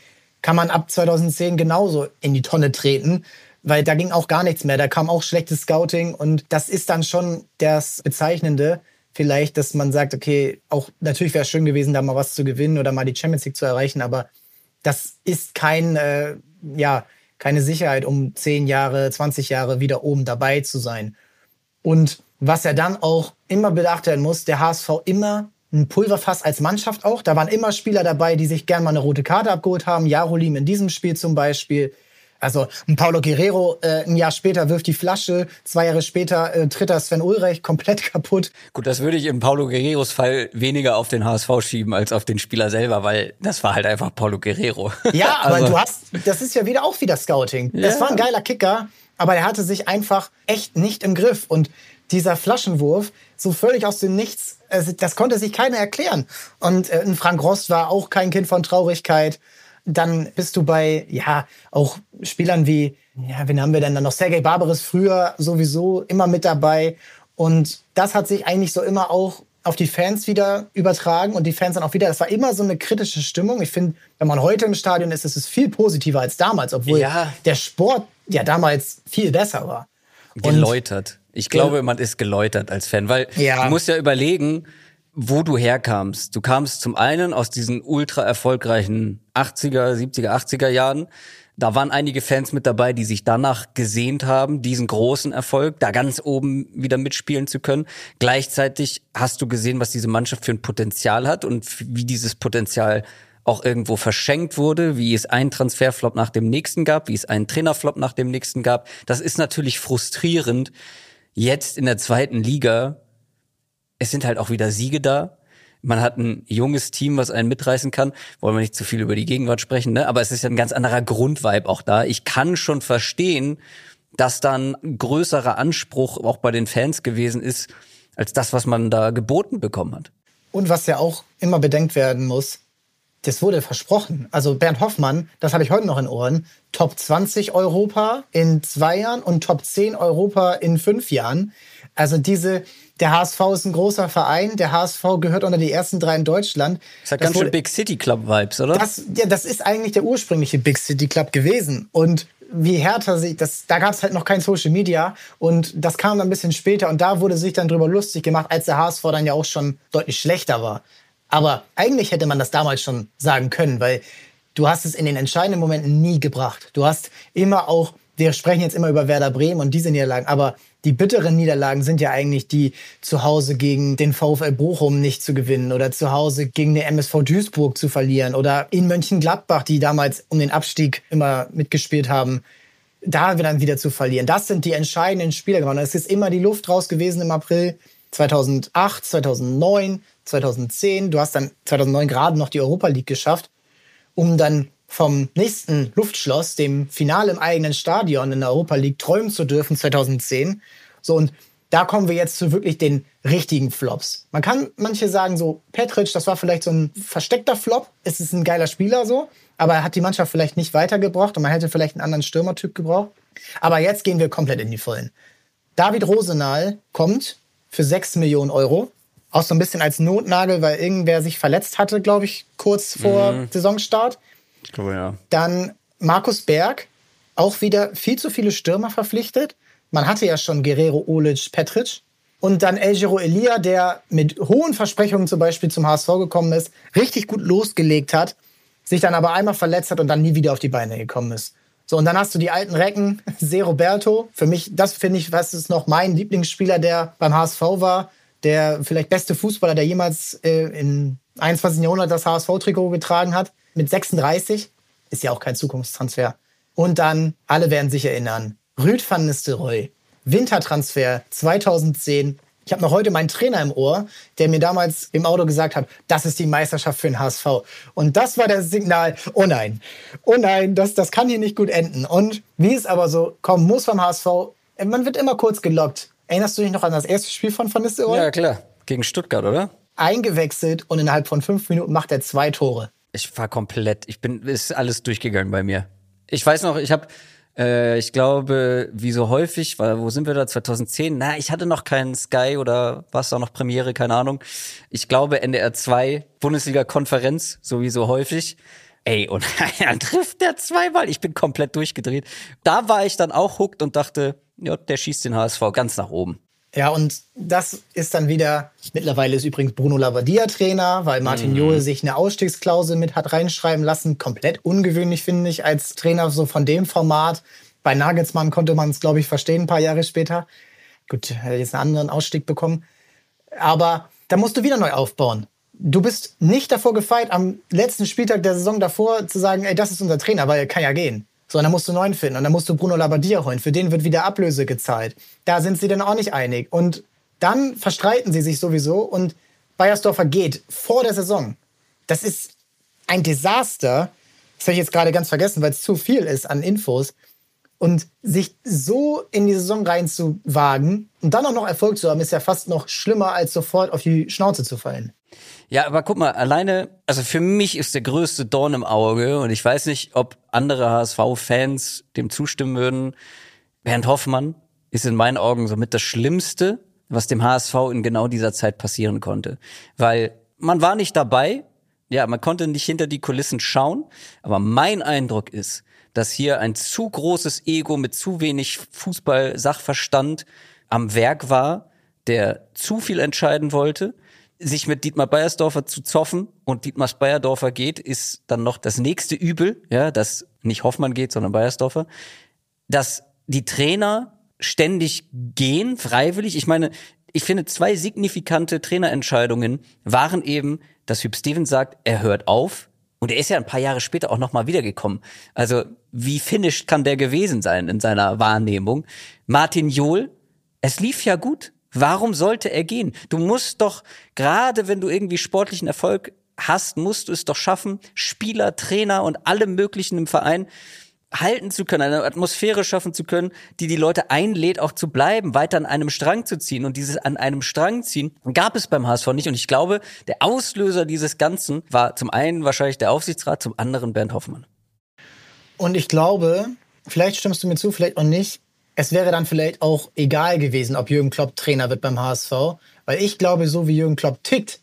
kann man ab 2010 genauso in die Tonne treten weil da ging auch gar nichts mehr. Da kam auch schlechtes Scouting und das ist dann schon das Bezeichnende, vielleicht, dass man sagt, okay, auch natürlich wäre es schön gewesen, da mal was zu gewinnen oder mal die Champions League zu erreichen, aber das ist kein, äh, ja, keine Sicherheit, um 10 Jahre, 20 Jahre wieder oben dabei zu sein. Und was ja dann auch immer bedacht werden muss, der HSV immer ein Pulverfass als Mannschaft auch. Da waren immer Spieler dabei, die sich gern mal eine rote Karte abgeholt haben. Jarolim in diesem Spiel zum Beispiel. Also ein Paulo Guerrero äh, ein Jahr später wirft die Flasche, zwei Jahre später äh, tritt er Sven Ulreich komplett kaputt. Gut, das würde ich im Paulo Guerreros Fall weniger auf den HSV schieben als auf den Spieler selber, weil das war halt einfach Paulo Guerrero. Ja, aber also. du hast, das ist ja wieder auch wieder Scouting. Ja. Das war ein geiler Kicker, aber er hatte sich einfach echt nicht im Griff und dieser Flaschenwurf, so völlig aus dem Nichts, das konnte sich keiner erklären. Und äh, Frank Rost war auch kein Kind von Traurigkeit. Dann bist du bei, ja, auch Spielern wie, ja, wen haben wir denn dann noch? Sergei Barbaris früher sowieso immer mit dabei. Und das hat sich eigentlich so immer auch auf die Fans wieder übertragen und die Fans dann auch wieder. Das war immer so eine kritische Stimmung. Ich finde, wenn man heute im Stadion ist, ist es viel positiver als damals, obwohl ja. der Sport ja damals viel besser war. Geläutert. Ich glaube, man ist geläutert als Fan, weil ja. du musst ja überlegen, wo du herkamst. Du kamst zum einen aus diesen ultra erfolgreichen 80er, 70er, 80er Jahren. Da waren einige Fans mit dabei, die sich danach gesehnt haben, diesen großen Erfolg, da ganz oben wieder mitspielen zu können. Gleichzeitig hast du gesehen, was diese Mannschaft für ein Potenzial hat und wie dieses Potenzial auch irgendwo verschenkt wurde, wie es einen Transferflop nach dem nächsten gab, wie es einen Trainerflop nach dem nächsten gab. Das ist natürlich frustrierend, jetzt in der zweiten Liga es sind halt auch wieder Siege da. Man hat ein junges Team, was einen mitreißen kann. Wollen wir nicht zu viel über die Gegenwart sprechen, ne? Aber es ist ja ein ganz anderer Grundvibe auch da. Ich kann schon verstehen, dass dann größerer Anspruch auch bei den Fans gewesen ist, als das, was man da geboten bekommen hat. Und was ja auch immer bedenkt werden muss, das wurde versprochen. Also Bernd Hoffmann, das habe ich heute noch in Ohren, Top 20 Europa in zwei Jahren und Top 10 Europa in fünf Jahren. Also diese, der HSV ist ein großer Verein, der HSV gehört unter die ersten drei in Deutschland. Das hat das ganz wurde, schön Big City Club Vibes, oder? Das, ja, das ist eigentlich der ursprüngliche Big City Club gewesen. Und wie härter sich, das, da gab es halt noch kein Social Media und das kam dann ein bisschen später und da wurde sich dann drüber lustig gemacht, als der HSV dann ja auch schon deutlich schlechter war. Aber eigentlich hätte man das damals schon sagen können, weil du hast es in den entscheidenden Momenten nie gebracht. Du hast immer auch, wir sprechen jetzt immer über Werder Bremen und diese Niederlagen, aber die bitteren Niederlagen sind ja eigentlich die zu Hause gegen den VfL Bochum nicht zu gewinnen oder zu Hause gegen den MSV Duisburg zu verlieren oder in Mönchengladbach, die damals um den Abstieg immer mitgespielt haben, da dann wieder zu verlieren. Das sind die entscheidenden Spiele geworden. Es ist immer die Luft raus gewesen im April 2008, 2009, 2010. Du hast dann 2009 gerade noch die Europa League geschafft, um dann vom nächsten Luftschloss, dem Finale im eigenen Stadion in der Europa League, träumen zu dürfen 2010. So und da kommen wir jetzt zu wirklich den richtigen Flops. Man kann manche sagen so, Petric, das war vielleicht so ein versteckter Flop. Es ist ein geiler Spieler so, aber er hat die Mannschaft vielleicht nicht weitergebracht und man hätte vielleicht einen anderen Stürmertyp gebraucht. Aber jetzt gehen wir komplett in die Vollen. David Rosenal kommt für 6 Millionen Euro. Auch so ein bisschen als Notnagel, weil irgendwer sich verletzt hatte, glaube ich, kurz vor mhm. Saisonstart. Ich glaube, ja. Dann Markus Berg, auch wieder viel zu viele Stürmer verpflichtet. Man hatte ja schon Guerrero, Olic, Petric. Und dann El Giro Elia, der mit hohen Versprechungen zum Beispiel zum HSV gekommen ist, richtig gut losgelegt hat, sich dann aber einmal verletzt hat und dann nie wieder auf die Beine gekommen ist. So, und dann hast du die alten Recken, Se Roberto. Für mich, das finde ich, was ist noch mein Lieblingsspieler, der beim HSV war. Der vielleicht beste Fußballer, der jemals äh, im 21. Jahrhundert das HSV-Trikot getragen hat mit 36. Ist ja auch kein Zukunftstransfer. Und dann, alle werden sich erinnern, Rüd van Nistelrooy, Wintertransfer 2010. Ich habe noch heute meinen Trainer im Ohr, der mir damals im Auto gesagt hat, das ist die Meisterschaft für den HSV. Und das war das Signal, oh nein, oh nein, das, das kann hier nicht gut enden. Und wie es aber so kommen muss vom HSV, man wird immer kurz gelockt. Erinnerst du dich noch an das erste Spiel von Van Nistelrooy? Ja, klar. Gegen Stuttgart, oder? Eingewechselt und innerhalb von fünf Minuten macht er zwei Tore. Ich war komplett, ich bin, ist alles durchgegangen bei mir. Ich weiß noch, ich habe, äh, ich glaube, wie so häufig, weil, wo sind wir da, 2010? Na, ich hatte noch keinen Sky oder was da noch Premiere, keine Ahnung. Ich glaube NDR 2, Bundesliga-Konferenz, so wie so häufig. Ey, und dann trifft der zweimal. Ich bin komplett durchgedreht. Da war ich dann auch hooked und dachte, ja, der schießt den HSV ganz nach oben. Ja, und das ist dann wieder, mittlerweile ist übrigens Bruno Labbadia Trainer, weil Martin mhm. Johe sich eine Ausstiegsklausel mit hat reinschreiben lassen. Komplett ungewöhnlich, finde ich, als Trainer so von dem Format. Bei Nagelsmann konnte man es, glaube ich, verstehen, ein paar Jahre später. Gut, er hat jetzt einen anderen Ausstieg bekommen. Aber da musst du wieder neu aufbauen. Du bist nicht davor gefeit, am letzten Spieltag der Saison davor zu sagen, ey, das ist unser Trainer, weil er kann ja gehen. So, und dann musst du neuen finden. Und dann musst du Bruno Labbadia holen. Für den wird wieder Ablöse gezahlt. Da sind sie dann auch nicht einig. Und dann verstreiten sie sich sowieso und Bayersdorfer geht vor der Saison. Das ist ein Desaster. Das habe ich jetzt gerade ganz vergessen, weil es zu viel ist an Infos. Und sich so in die Saison reinzuwagen und dann auch noch Erfolg zu haben, ist ja fast noch schlimmer, als sofort auf die Schnauze zu fallen. Ja, aber guck mal, alleine, also für mich ist der größte Dorn im Auge und ich weiß nicht, ob andere HSV-Fans dem zustimmen würden. Bernd Hoffmann ist in meinen Augen somit das Schlimmste, was dem HSV in genau dieser Zeit passieren konnte. Weil man war nicht dabei, ja, man konnte nicht hinter die Kulissen schauen, aber mein Eindruck ist, dass hier ein zu großes Ego mit zu wenig Fußball-Sachverstand am Werk war, der zu viel entscheiden wollte sich mit Dietmar Beiersdorfer zu zoffen und Dietmar Beiersdorfer geht, ist dann noch das nächste Übel, ja, dass nicht Hoffmann geht, sondern Beiersdorfer, dass die Trainer ständig gehen, freiwillig. Ich meine, ich finde, zwei signifikante Trainerentscheidungen waren eben, dass Hüb Stevens sagt, er hört auf. Und er ist ja ein paar Jahre später auch nochmal wiedergekommen. Also, wie finished kann der gewesen sein in seiner Wahrnehmung? Martin Johl, es lief ja gut. Warum sollte er gehen? Du musst doch, gerade wenn du irgendwie sportlichen Erfolg hast, musst du es doch schaffen, Spieler, Trainer und alle möglichen im Verein halten zu können, eine Atmosphäre schaffen zu können, die die Leute einlädt, auch zu bleiben, weiter an einem Strang zu ziehen. Und dieses an einem Strang ziehen gab es beim HSV nicht. Und ich glaube, der Auslöser dieses Ganzen war zum einen wahrscheinlich der Aufsichtsrat, zum anderen Bernd Hoffmann. Und ich glaube, vielleicht stimmst du mir zu, vielleicht auch nicht, es wäre dann vielleicht auch egal gewesen, ob Jürgen Klopp Trainer wird beim HSV. Weil ich glaube, so wie Jürgen Klopp tickt,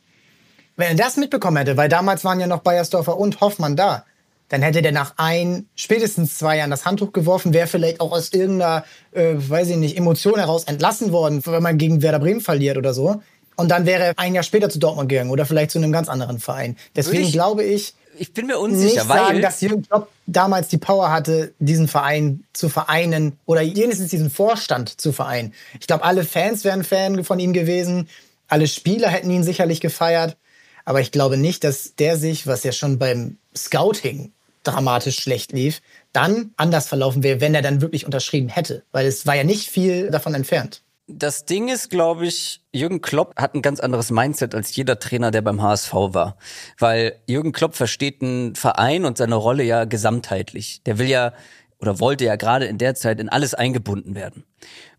wenn er das mitbekommen hätte, weil damals waren ja noch Bayersdorfer und Hoffmann da, dann hätte der nach ein, spätestens zwei Jahren das Handtuch geworfen, wäre vielleicht auch aus irgendeiner, äh, weiß ich nicht, Emotion heraus entlassen worden, wenn man gegen Werder Bremen verliert oder so. Und dann wäre er ein Jahr später zu Dortmund gegangen oder vielleicht zu einem ganz anderen Verein. Deswegen ich, glaube ich, ich bin mir unsicher, nicht sagen, dass Jürgen Klopp damals die Power hatte, diesen Verein zu vereinen oder wenigstens diesen Vorstand zu vereinen. Ich glaube, alle Fans wären Fan von ihm gewesen, alle Spieler hätten ihn sicherlich gefeiert, aber ich glaube nicht, dass der sich, was ja schon beim Scouting dramatisch schlecht lief, dann anders verlaufen wäre, wenn er dann wirklich unterschrieben hätte. Weil es war ja nicht viel davon entfernt. Das Ding ist, glaube ich, Jürgen Klopp hat ein ganz anderes Mindset als jeder Trainer, der beim HSV war. Weil Jürgen Klopp versteht einen Verein und seine Rolle ja gesamtheitlich. Der will ja oder wollte ja gerade in der Zeit in alles eingebunden werden.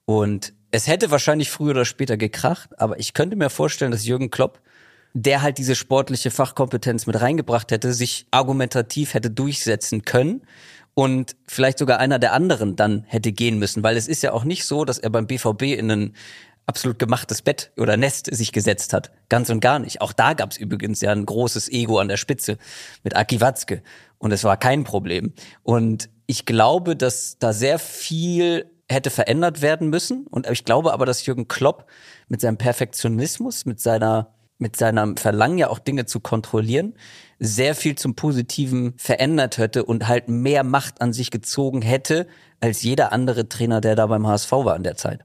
Und es hätte wahrscheinlich früher oder später gekracht, aber ich könnte mir vorstellen, dass Jürgen Klopp der halt diese sportliche Fachkompetenz mit reingebracht hätte, sich argumentativ hätte durchsetzen können und vielleicht sogar einer der anderen dann hätte gehen müssen, weil es ist ja auch nicht so, dass er beim BVB in ein absolut gemachtes Bett oder Nest sich gesetzt hat. Ganz und gar nicht. Auch da gab es übrigens ja ein großes Ego an der Spitze mit Aki Watzke. Und es war kein Problem. Und ich glaube, dass da sehr viel hätte verändert werden müssen. Und ich glaube aber, dass Jürgen Klopp mit seinem Perfektionismus, mit seiner mit seinem Verlangen ja auch Dinge zu kontrollieren, sehr viel zum Positiven verändert hätte und halt mehr Macht an sich gezogen hätte, als jeder andere Trainer, der da beim HSV war in der Zeit.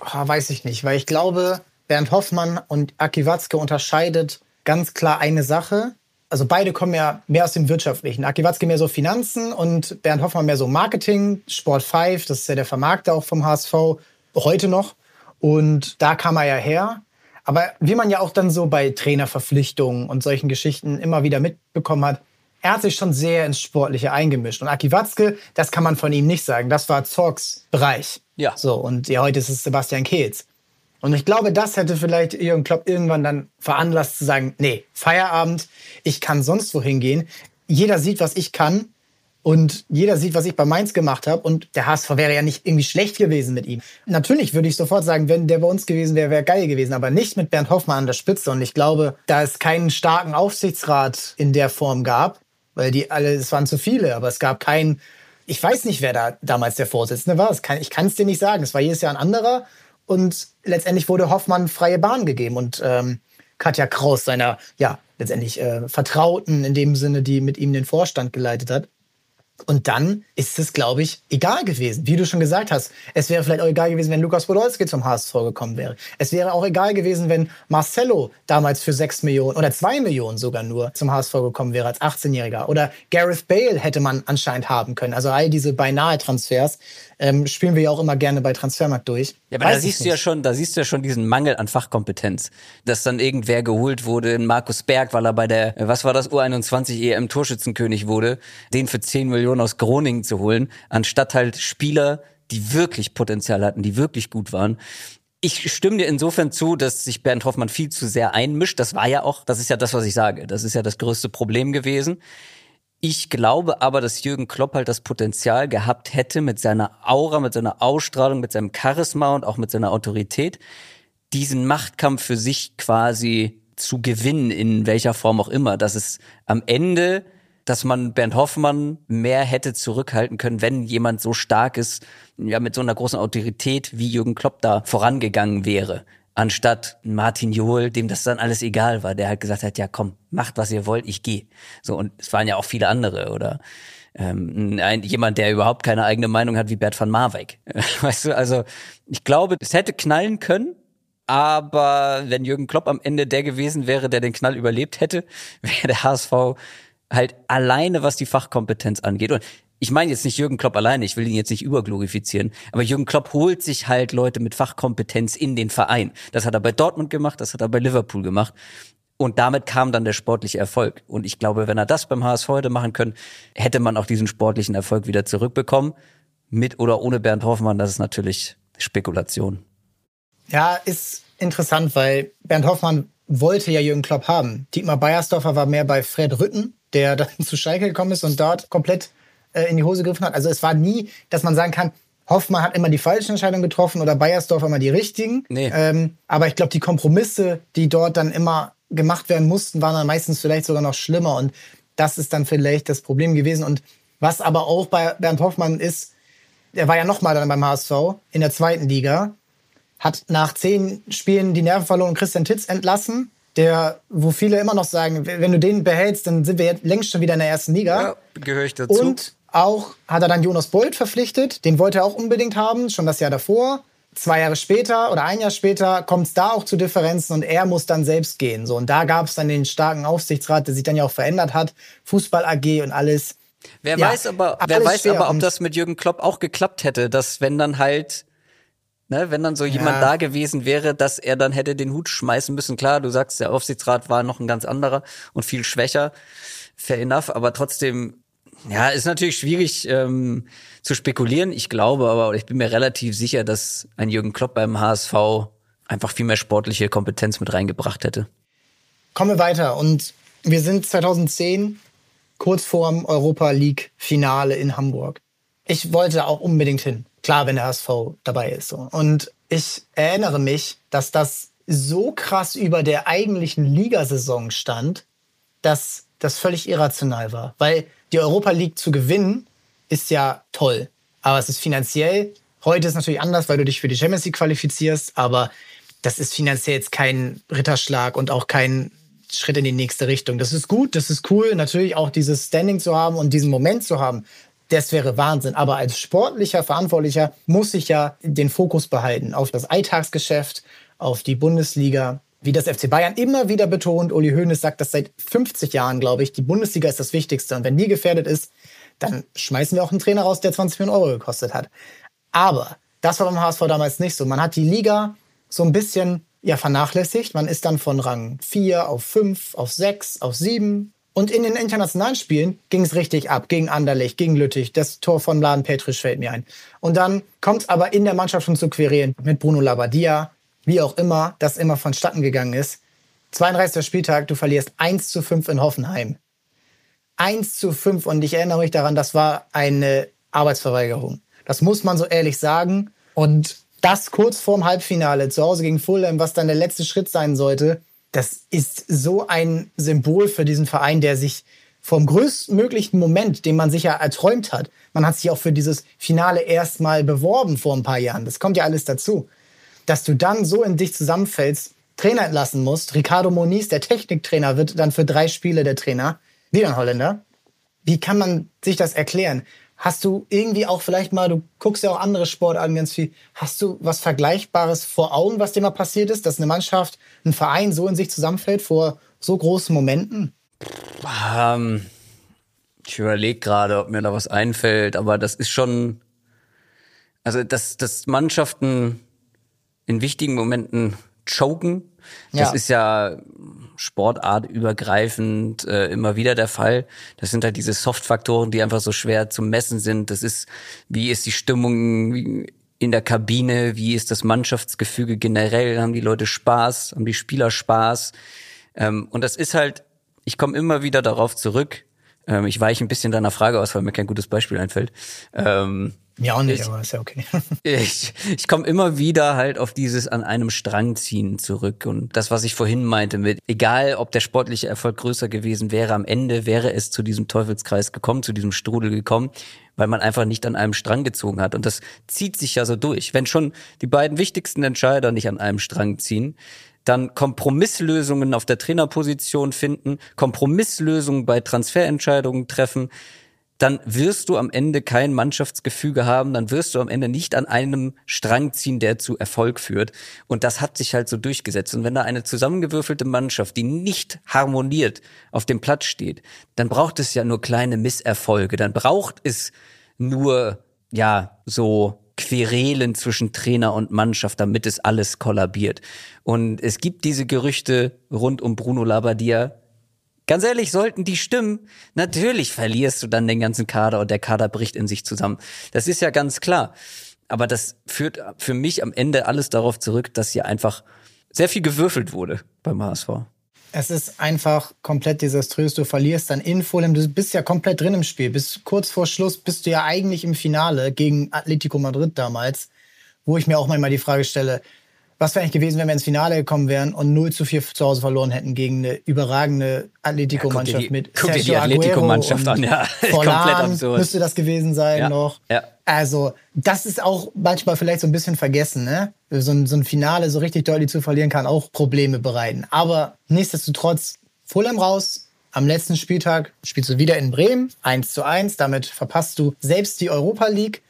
Oh, weiß ich nicht, weil ich glaube, Bernd Hoffmann und Aki Watzke unterscheidet ganz klar eine Sache. Also beide kommen ja mehr aus dem Wirtschaftlichen. Aki Watzke mehr so Finanzen und Bernd Hoffmann mehr so Marketing, Sport 5, das ist ja der Vermarkter auch vom HSV, heute noch. Und da kam er ja her. Aber wie man ja auch dann so bei Trainerverpflichtungen und solchen Geschichten immer wieder mitbekommen hat, er hat sich schon sehr ins Sportliche eingemischt. Und Aki Watzke, das kann man von ihm nicht sagen. Das war Zorgs Bereich. Ja. So, und ja, heute ist es Sebastian Kehl. Und ich glaube, das hätte vielleicht Jürgen Klopp irgendwann dann veranlasst zu sagen, nee, Feierabend, ich kann sonst wohin gehen. Jeder sieht, was ich kann. Und jeder sieht, was ich bei Mainz gemacht habe. Und der HSV wäre ja nicht irgendwie schlecht gewesen mit ihm. Natürlich würde ich sofort sagen, wenn der bei uns gewesen wäre, wäre geil gewesen. Aber nicht mit Bernd Hoffmann an der Spitze. Und ich glaube, da es keinen starken Aufsichtsrat in der Form gab, weil die alle, es waren zu viele, aber es gab keinen, ich weiß nicht, wer da damals der Vorsitzende war. Kann, ich kann es dir nicht sagen. Es war jedes Jahr ein anderer. Und letztendlich wurde Hoffmann freie Bahn gegeben. Und ähm, Katja Kraus, seiner, ja, letztendlich äh, Vertrauten in dem Sinne, die mit ihm den Vorstand geleitet hat, und dann ist es, glaube ich, egal gewesen. Wie du schon gesagt hast, es wäre vielleicht auch egal gewesen, wenn Lukas Podolski zum HSV gekommen wäre. Es wäre auch egal gewesen, wenn Marcelo damals für sechs Millionen oder zwei Millionen sogar nur zum HSV gekommen wäre als 18-Jähriger. Oder Gareth Bale hätte man anscheinend haben können. Also all diese beinahe Transfers ähm, spielen wir ja auch immer gerne bei Transfermarkt durch. Ja, aber Weiß da siehst du ja schon, da siehst du ja schon diesen Mangel an Fachkompetenz, dass dann irgendwer geholt wurde, Markus Berg, weil er bei der, was war das, U21 EM Torschützenkönig wurde, den für 10 Millionen aus Groningen zu holen, anstatt halt Spieler, die wirklich Potenzial hatten, die wirklich gut waren. Ich stimme dir insofern zu, dass sich Bernd Hoffmann viel zu sehr einmischt. Das war ja auch, das ist ja das, was ich sage. Das ist ja das größte Problem gewesen. Ich glaube aber, dass Jürgen Klopp halt das Potenzial gehabt hätte, mit seiner Aura, mit seiner Ausstrahlung, mit seinem Charisma und auch mit seiner Autorität, diesen Machtkampf für sich quasi zu gewinnen, in welcher Form auch immer. Dass es am Ende, dass man Bernd Hoffmann mehr hätte zurückhalten können, wenn jemand so stark ist, ja, mit so einer großen Autorität wie Jürgen Klopp da vorangegangen wäre anstatt Martin Johl, dem das dann alles egal war, der halt gesagt hat, ja komm, macht was ihr wollt, ich gehe. So und es waren ja auch viele andere oder ähm, ein, jemand, der überhaupt keine eigene Meinung hat, wie Bert van Marwijk. Weißt du, also ich glaube, es hätte knallen können, aber wenn Jürgen Klopp am Ende der gewesen wäre, der den Knall überlebt hätte, wäre der HSV halt alleine, was die Fachkompetenz angeht. Und ich meine jetzt nicht Jürgen Klopp alleine, ich will ihn jetzt nicht überglorifizieren, aber Jürgen Klopp holt sich halt Leute mit Fachkompetenz in den Verein. Das hat er bei Dortmund gemacht, das hat er bei Liverpool gemacht. Und damit kam dann der sportliche Erfolg. Und ich glaube, wenn er das beim HSV heute machen können, hätte man auch diesen sportlichen Erfolg wieder zurückbekommen. Mit oder ohne Bernd Hoffmann, das ist natürlich Spekulation. Ja, ist interessant, weil Bernd Hoffmann wollte ja Jürgen Klopp haben. Dietmar Beiersdorfer war mehr bei Fred Rütten, der dann zu Schalke gekommen ist und dort komplett äh, in die Hose gegriffen hat. Also es war nie, dass man sagen kann, Hoffmann hat immer die falschen Entscheidungen getroffen oder Bayersdorf immer die richtigen. Nee. Ähm, aber ich glaube, die Kompromisse, die dort dann immer gemacht werden mussten, waren dann meistens vielleicht sogar noch schlimmer. Und das ist dann vielleicht das Problem gewesen. Und was aber auch bei Bernd Hoffmann ist, er war ja nochmal dann beim HSV in der zweiten Liga, hat nach zehn Spielen die Nerven verloren und Christian Titz entlassen, der, wo viele immer noch sagen, wenn du den behältst, dann sind wir jetzt längst schon wieder in der ersten Liga. Ja, gehöre ich dazu. Und auch hat er dann Jonas Bolt verpflichtet. Den wollte er auch unbedingt haben, schon das Jahr davor. Zwei Jahre später oder ein Jahr später kommt es da auch zu Differenzen und er muss dann selbst gehen. So, und da gab es dann den starken Aufsichtsrat, der sich dann ja auch verändert hat. Fußball AG und alles. Wer ja, weiß aber, wer weiß aber, ob das mit Jürgen Klopp auch geklappt hätte, dass wenn dann halt Ne, wenn dann so jemand ja. da gewesen wäre, dass er dann hätte den Hut schmeißen müssen. Klar, du sagst, der Aufsichtsrat war noch ein ganz anderer und viel schwächer. Fair enough, aber trotzdem ja, ist natürlich schwierig ähm, zu spekulieren. Ich glaube aber, ich bin mir relativ sicher, dass ein Jürgen Klopp beim HSV einfach viel mehr sportliche Kompetenz mit reingebracht hätte. Kommen wir weiter und wir sind 2010 kurz vorm Europa League Finale in Hamburg. Ich wollte auch unbedingt hin. Klar, wenn der HSV dabei ist. So. Und ich erinnere mich, dass das so krass über der eigentlichen Ligasaison stand, dass das völlig irrational war. Weil die Europa League zu gewinnen, ist ja toll. Aber es ist finanziell, heute ist es natürlich anders, weil du dich für die Champions League qualifizierst, aber das ist finanziell jetzt kein Ritterschlag und auch kein Schritt in die nächste Richtung. Das ist gut, das ist cool, natürlich auch dieses Standing zu haben und diesen Moment zu haben. Das wäre Wahnsinn. Aber als sportlicher Verantwortlicher muss ich ja den Fokus behalten auf das Alltagsgeschäft, auf die Bundesliga wie das FC Bayern immer wieder betont, Uli Hoeneß sagt das seit 50 Jahren, glaube ich, die Bundesliga ist das Wichtigste. Und wenn die gefährdet ist, dann schmeißen wir auch einen Trainer raus, der 20 Millionen Euro gekostet hat. Aber das war beim HSV damals nicht so. Man hat die Liga so ein bisschen ja, vernachlässigt. Man ist dann von Rang 4 auf 5, auf 6, auf 7. Und in den internationalen Spielen ging es richtig ab. Gegen Anderlecht, gegen Lüttich. Das Tor von Laden Petrisch fällt mir ein. Und dann kommt es aber in der Mannschaft schon zu Querelen mit Bruno Labbadia, wie auch immer das immer vonstatten gegangen ist. 32. Spieltag, du verlierst 1 zu 5 in Hoffenheim. 1 zu 5 und ich erinnere mich daran, das war eine Arbeitsverweigerung. Das muss man so ehrlich sagen. Und das kurz vorm Halbfinale zu Hause gegen Fulham, was dann der letzte Schritt sein sollte, das ist so ein Symbol für diesen Verein, der sich vom größtmöglichen Moment, den man sich ja erträumt hat, man hat sich auch für dieses Finale erstmal beworben vor ein paar Jahren. Das kommt ja alles dazu dass du dann so in dich zusammenfällst, Trainer entlassen musst. Ricardo Moniz, der Techniktrainer, wird dann für drei Spiele der Trainer. Wieder ein Holländer. Wie kann man sich das erklären? Hast du irgendwie auch vielleicht mal, du guckst ja auch andere Sportarten ganz viel, hast du was Vergleichbares vor Augen, was dir mal passiert ist, dass eine Mannschaft, ein Verein so in sich zusammenfällt vor so großen Momenten? Ähm, ich überlege gerade, ob mir da was einfällt, aber das ist schon, also dass, dass Mannschaften in wichtigen Momenten choken. Das ja. ist ja sportartübergreifend äh, immer wieder der Fall. Das sind halt diese Soft-Faktoren, die einfach so schwer zu messen sind. Das ist, wie ist die Stimmung in der Kabine, wie ist das Mannschaftsgefüge generell, haben die Leute Spaß, haben die Spieler Spaß. Ähm, und das ist halt, ich komme immer wieder darauf zurück. Ähm, ich weiche ein bisschen deiner Frage aus, weil mir kein gutes Beispiel einfällt. Ähm, mir auch nicht, ich, aber ist ja okay. ich ich komme immer wieder halt auf dieses an einem Strang ziehen zurück. Und das, was ich vorhin meinte, mit egal ob der sportliche Erfolg größer gewesen wäre, am Ende wäre es zu diesem Teufelskreis gekommen, zu diesem Strudel gekommen, weil man einfach nicht an einem Strang gezogen hat. Und das zieht sich ja so durch. Wenn schon die beiden wichtigsten Entscheider nicht an einem Strang ziehen, dann Kompromisslösungen auf der Trainerposition finden, Kompromisslösungen bei Transferentscheidungen treffen, dann wirst du am Ende kein Mannschaftsgefüge haben, dann wirst du am Ende nicht an einem Strang ziehen, der zu Erfolg führt. Und das hat sich halt so durchgesetzt. Und wenn da eine zusammengewürfelte Mannschaft, die nicht harmoniert, auf dem Platz steht, dann braucht es ja nur kleine Misserfolge. Dann braucht es nur, ja, so Querelen zwischen Trainer und Mannschaft, damit es alles kollabiert. Und es gibt diese Gerüchte rund um Bruno Labbadia. Ganz ehrlich, sollten die stimmen, natürlich verlierst du dann den ganzen Kader und der Kader bricht in sich zusammen. Das ist ja ganz klar. Aber das führt für mich am Ende alles darauf zurück, dass hier einfach sehr viel gewürfelt wurde beim HSV. Es ist einfach komplett desaströs. Du verlierst dann in Fulham. Du bist ja komplett drin im Spiel. Bis kurz vor Schluss bist du ja eigentlich im Finale gegen Atletico Madrid damals, wo ich mir auch manchmal die Frage stelle, was wäre eigentlich gewesen, wenn wir ins Finale gekommen wären und 0 zu 4 zu Hause verloren hätten gegen eine überragende Atletico-Mannschaft ja, mit guck dir die Atletico-Mannschaft an, ja. Komplett absurd. müsste das gewesen sein ja. noch. Ja. Also, das ist auch manchmal vielleicht so ein bisschen vergessen, ne? So ein, so ein Finale so richtig deutlich zu verlieren kann auch Probleme bereiten. Aber nichtsdestotrotz, Fulham raus. Am letzten Spieltag spielst du wieder in Bremen, 1 zu 1. Damit verpasst du selbst die Europa League.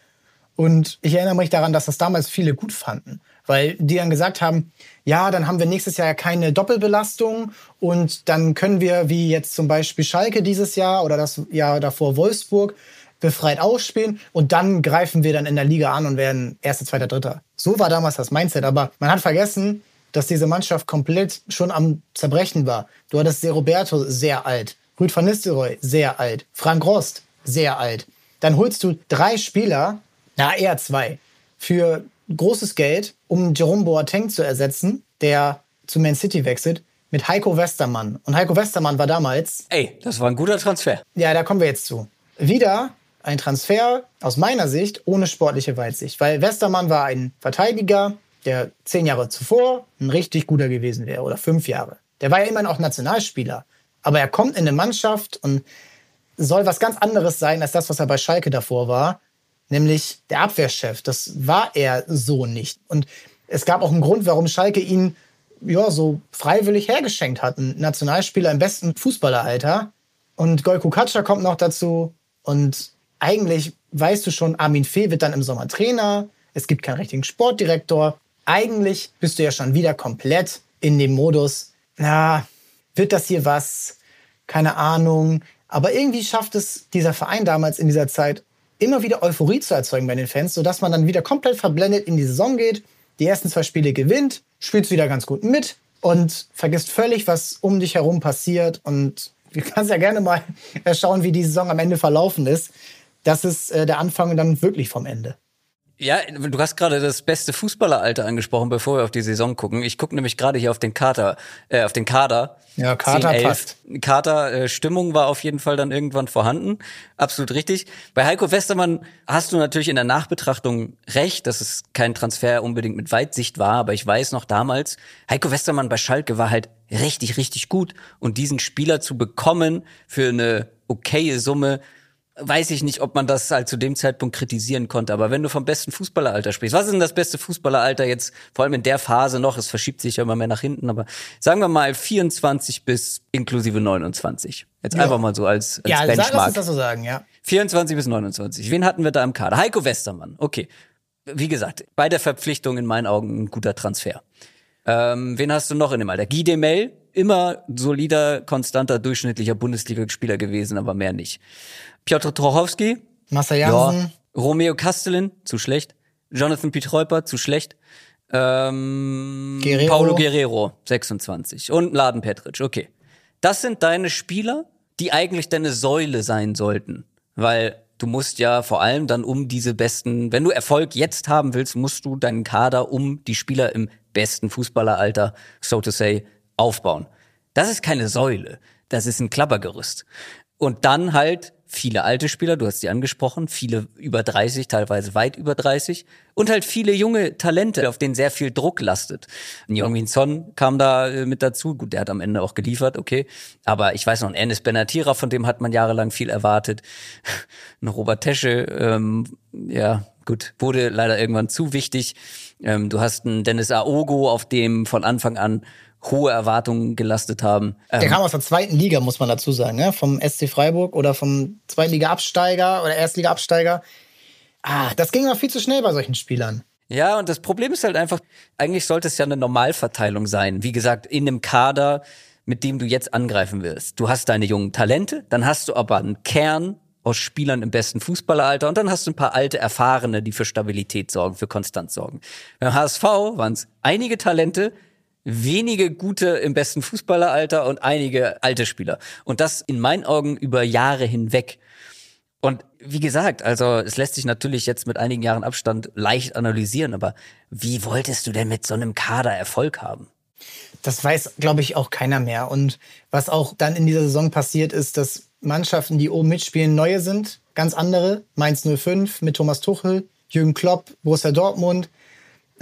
Und ich erinnere mich daran, dass das damals viele gut fanden weil die dann gesagt haben, ja, dann haben wir nächstes Jahr keine Doppelbelastung und dann können wir, wie jetzt zum Beispiel Schalke dieses Jahr oder das Jahr davor Wolfsburg, befreit ausspielen und dann greifen wir dann in der Liga an und werden Erster, Zweiter, Dritter. So war damals das Mindset, aber man hat vergessen, dass diese Mannschaft komplett schon am Zerbrechen war. Du hattest Roberto sehr alt, Rüd van Nistelrooy sehr alt, Frank Rost sehr alt. Dann holst du drei Spieler, na eher zwei, für großes Geld, um Jerome Boateng zu ersetzen, der zu Man City wechselt, mit Heiko Westermann. Und Heiko Westermann war damals. Ey, das war ein guter Transfer. Ja, da kommen wir jetzt zu. Wieder ein Transfer aus meiner Sicht ohne sportliche Weitsicht, weil Westermann war ein Verteidiger, der zehn Jahre zuvor ein richtig guter gewesen wäre oder fünf Jahre. Der war ja immerhin auch Nationalspieler. Aber er kommt in eine Mannschaft und soll was ganz anderes sein als das, was er bei Schalke davor war nämlich der Abwehrchef. Das war er so nicht. Und es gab auch einen Grund, warum Schalke ihn ja, so freiwillig hergeschenkt hat. Ein Nationalspieler im besten Fußballeralter. Und Golko Katscha kommt noch dazu. Und eigentlich weißt du schon, Armin Fee wird dann im Sommer Trainer. Es gibt keinen richtigen Sportdirektor. Eigentlich bist du ja schon wieder komplett in dem Modus, na, wird das hier was? Keine Ahnung. Aber irgendwie schafft es dieser Verein damals in dieser Zeit immer wieder Euphorie zu erzeugen bei den Fans, sodass man dann wieder komplett verblendet in die Saison geht, die ersten zwei Spiele gewinnt, spielst wieder ganz gut mit und vergisst völlig, was um dich herum passiert. Und du kannst ja gerne mal schauen, wie die Saison am Ende verlaufen ist. Das ist äh, der Anfang dann wirklich vom Ende. Ja, du hast gerade das beste Fußballeralter angesprochen, bevor wir auf die Saison gucken. Ich gucke nämlich gerade hier auf den Kater, äh, auf den Kader. Ja, Kater 10, passt. Kater äh, Stimmung war auf jeden Fall dann irgendwann vorhanden. Absolut richtig. Bei Heiko Westermann hast du natürlich in der Nachbetrachtung recht, dass es kein Transfer unbedingt mit Weitsicht war, aber ich weiß noch damals, Heiko Westermann bei Schalke war halt richtig, richtig gut und diesen Spieler zu bekommen für eine okaye Summe, weiß ich nicht, ob man das halt zu dem Zeitpunkt kritisieren konnte. Aber wenn du vom besten Fußballeralter sprichst, was ist denn das beste Fußballeralter jetzt, vor allem in der Phase noch, es verschiebt sich ja immer mehr nach hinten, aber sagen wir mal 24 bis inklusive 29. Jetzt ja. einfach mal so als, als ja, Benchmark. Ja, lass uns das so sagen, ja. 24 bis 29. Wen hatten wir da im Kader? Heiko Westermann. Okay. Wie gesagt, bei der Verpflichtung in meinen Augen ein guter Transfer. Ähm, wen hast du noch in dem Alter? Guy Demel, immer solider, konstanter, durchschnittlicher Bundesligaspieler gewesen, aber mehr nicht. Piotr Trochowski. Marcel Janssen. Ja. Romeo Kastelin, zu schlecht. Jonathan Pietreuper, zu schlecht. Ähm, Guerrero. Paulo Guerrero, 26. Und Laden Petric, okay. Das sind deine Spieler, die eigentlich deine Säule sein sollten. Weil du musst ja vor allem dann um diese besten, wenn du Erfolg jetzt haben willst, musst du deinen Kader um die Spieler im besten Fußballeralter, so to say, aufbauen. Das ist keine Säule. Das ist ein Klappergerüst. Und dann halt viele alte Spieler, du hast sie angesprochen, viele über 30, teilweise weit über 30 und halt viele junge Talente, auf denen sehr viel Druck lastet. Jongmin Son kam da äh, mit dazu, gut, der hat am Ende auch geliefert, okay, aber ich weiß noch, ein Enes Benatira, von dem hat man jahrelang viel erwartet, ein Robert Tesche, ähm, ja, gut, wurde leider irgendwann zu wichtig. Ähm, du hast einen Dennis Aogo, auf dem von Anfang an hohe Erwartungen gelastet haben. Der ähm, kam aus der zweiten Liga, muss man dazu sagen, ne? vom SC Freiburg oder vom Zweitliga-Absteiger oder Erstliga-Absteiger. Ah, das ging noch viel zu schnell bei solchen Spielern. Ja, und das Problem ist halt einfach, eigentlich sollte es ja eine Normalverteilung sein. Wie gesagt, in einem Kader, mit dem du jetzt angreifen wirst. Du hast deine jungen Talente, dann hast du aber einen Kern aus Spielern im besten Fußballeralter und dann hast du ein paar alte Erfahrene, die für Stabilität sorgen, für Konstanz sorgen. Beim HSV waren es einige Talente, wenige gute im besten Fußballeralter und einige alte Spieler. Und das in meinen Augen über Jahre hinweg. Und wie gesagt, also es lässt sich natürlich jetzt mit einigen Jahren Abstand leicht analysieren, aber wie wolltest du denn mit so einem Kader Erfolg haben? Das weiß, glaube ich, auch keiner mehr. Und was auch dann in dieser Saison passiert ist, dass Mannschaften, die oben mitspielen, neue sind, ganz andere. Mainz 05 mit Thomas Tuchel, Jürgen Klopp, Borussia Dortmund,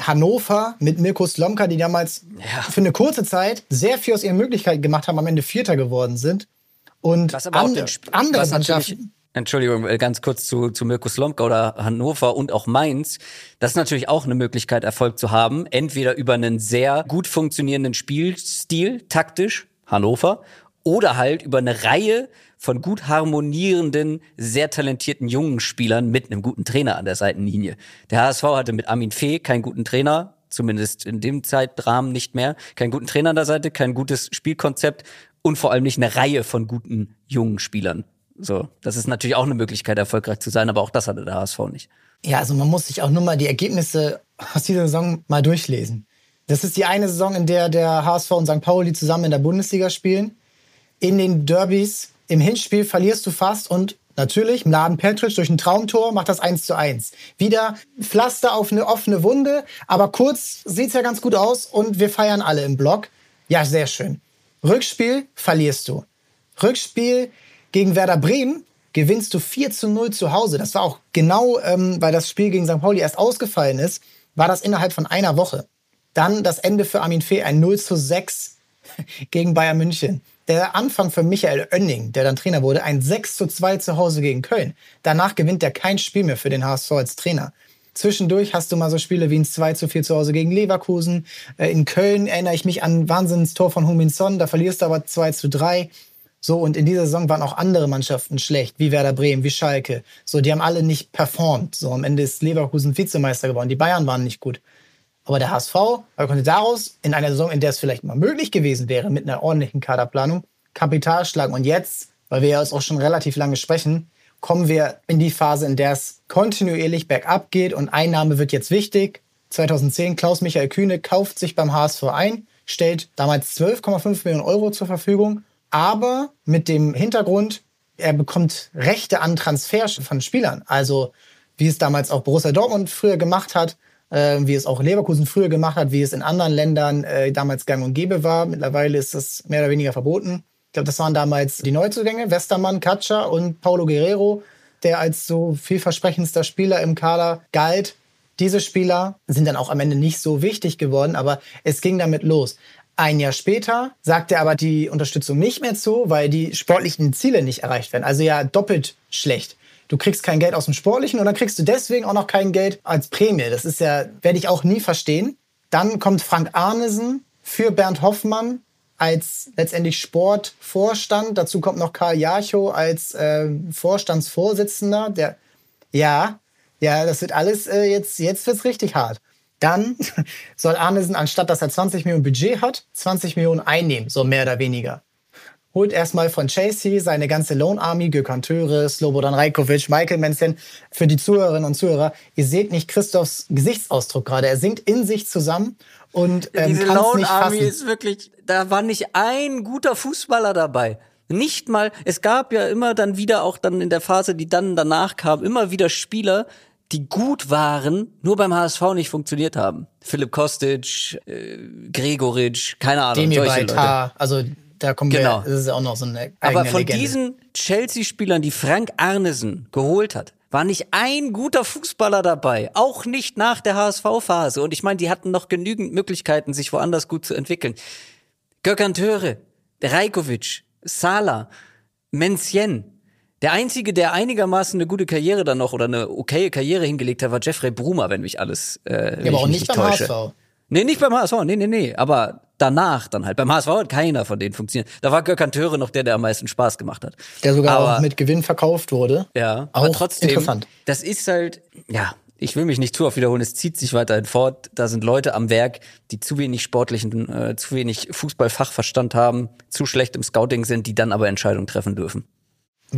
Hannover mit Mirko Slomka, die damals ja. für eine kurze Zeit sehr viel aus ihren Möglichkeiten gemacht haben, am Ende Vierter geworden sind. Und and andere Mannschaften. Entschuldigung, äh, ganz kurz zu, zu Mirko Slomka oder Hannover und auch Mainz. Das ist natürlich auch eine Möglichkeit, Erfolg zu haben. Entweder über einen sehr gut funktionierenden Spielstil, taktisch, Hannover, oder halt über eine Reihe von gut harmonierenden, sehr talentierten jungen Spielern mit einem guten Trainer an der Seitenlinie. Der HSV hatte mit Armin Fee keinen guten Trainer, zumindest in dem Zeitrahmen nicht mehr, keinen guten Trainer an der Seite, kein gutes Spielkonzept und vor allem nicht eine Reihe von guten jungen Spielern. So, das ist natürlich auch eine Möglichkeit, erfolgreich zu sein, aber auch das hatte der HSV nicht. Ja, also man muss sich auch nur mal die Ergebnisse aus dieser Saison mal durchlesen. Das ist die eine Saison, in der der HSV und St. Pauli zusammen in der Bundesliga spielen. In den Derbys im Hinspiel verlierst du fast und natürlich Mladen Petric durch ein Traumtor macht das 1 zu 1. Wieder Pflaster auf eine offene Wunde, aber kurz sieht's ja ganz gut aus und wir feiern alle im Block. Ja, sehr schön. Rückspiel verlierst du. Rückspiel gegen Werder Bremen gewinnst du 4 zu 0 zu Hause. Das war auch genau, ähm, weil das Spiel gegen St. Pauli erst ausgefallen ist, war das innerhalb von einer Woche. Dann das Ende für Armin Fee, ein 0 zu 6 gegen Bayern München. Der Anfang für Michael Oenning, der dann Trainer wurde, ein 6 zu 2 zu Hause gegen Köln. Danach gewinnt er kein Spiel mehr für den HSV als Trainer. Zwischendurch hast du mal so Spiele wie ein 2 zu 4 zu Hause gegen Leverkusen. Äh, in Köln erinnere ich mich an ein Wahnsinnstor von Huminson, da verlierst du aber 2 zu 3. So, und in dieser Saison waren auch andere Mannschaften schlecht, wie Werder Bremen, wie Schalke. So, die haben alle nicht performt. So, am Ende ist Leverkusen Vizemeister geworden. Die Bayern waren nicht gut. Aber der HSV konnte daraus in einer Saison, in der es vielleicht mal möglich gewesen wäre, mit einer ordentlichen Kaderplanung, Kapital schlagen. Und jetzt, weil wir ja jetzt auch schon relativ lange sprechen, kommen wir in die Phase, in der es kontinuierlich bergab geht und Einnahme wird jetzt wichtig. 2010 Klaus-Michael Kühne kauft sich beim HSV ein, stellt damals 12,5 Millionen Euro zur Verfügung, aber mit dem Hintergrund, er bekommt Rechte an Transfers von Spielern. Also wie es damals auch Borussia Dortmund früher gemacht hat, äh, wie es auch Leverkusen früher gemacht hat, wie es in anderen Ländern äh, damals gang und gäbe war. Mittlerweile ist das mehr oder weniger verboten. Ich glaube, das waren damals die Neuzugänge, Westermann, Katscher und Paulo Guerrero, der als so vielversprechendster Spieler im Kader galt. Diese Spieler sind dann auch am Ende nicht so wichtig geworden, aber es ging damit los. Ein Jahr später sagte er aber die Unterstützung nicht mehr zu, weil die sportlichen Ziele nicht erreicht werden. Also ja, doppelt schlecht du kriegst kein Geld aus dem Sportlichen und dann kriegst du deswegen auch noch kein Geld als Prämie. Das ist ja, werde ich auch nie verstehen. Dann kommt Frank Arnesen für Bernd Hoffmann als letztendlich Sportvorstand. Dazu kommt noch Karl Jarchow als äh, Vorstandsvorsitzender. Der, ja, ja, das wird alles äh, jetzt, jetzt wird's richtig hart. Dann soll Arnesen, anstatt dass er 20 Millionen Budget hat, 20 Millionen einnehmen, so mehr oder weniger holt erstmal von Chasey seine ganze Lone Army, Gökhan Töre, Slobodan Rajkovic, Michael Menzen. Für die Zuhörerinnen und Zuhörer, ihr seht nicht Christophs Gesichtsausdruck gerade. Er sinkt in sich zusammen und ähm, Diese Lone nicht Army fassen. ist wirklich, da war nicht ein guter Fußballer dabei. Nicht mal, es gab ja immer dann wieder auch dann in der Phase, die dann danach kam, immer wieder Spieler, die gut waren, nur beim HSV nicht funktioniert haben. Philipp Kostic, äh, Gregoritsch, keine Ahnung. Demir solche Leute. also da kommen genau. wir, das ist auch noch so eine Aber von Legende. diesen Chelsea-Spielern, die Frank Arnesen geholt hat, war nicht ein guter Fußballer dabei, auch nicht nach der HSV-Phase. Und ich meine, die hatten noch genügend Möglichkeiten, sich woanders gut zu entwickeln. Gökhan Töre, Rajkovic, Sala, Menzien. Der einzige, der einigermaßen eine gute Karriere dann noch oder eine okaye Karriere hingelegt hat, war Jeffrey Brumer, wenn mich alles äh, ja, aber auch nicht beim täusche. HSV. Nee, nicht beim HSV, nee, nee, nee, aber danach dann halt. Beim HSV hat keiner von denen funktioniert. Da war Gökhan Töre noch der, der am meisten Spaß gemacht hat. Der sogar aber, auch mit Gewinn verkauft wurde. Ja, auch aber trotzdem, interessant. Das ist halt, ja, ich will mich nicht zu oft wiederholen, es zieht sich weiterhin fort. Da sind Leute am Werk, die zu wenig sportlichen, äh, zu wenig Fußballfachverstand haben, zu schlecht im Scouting sind, die dann aber Entscheidungen treffen dürfen.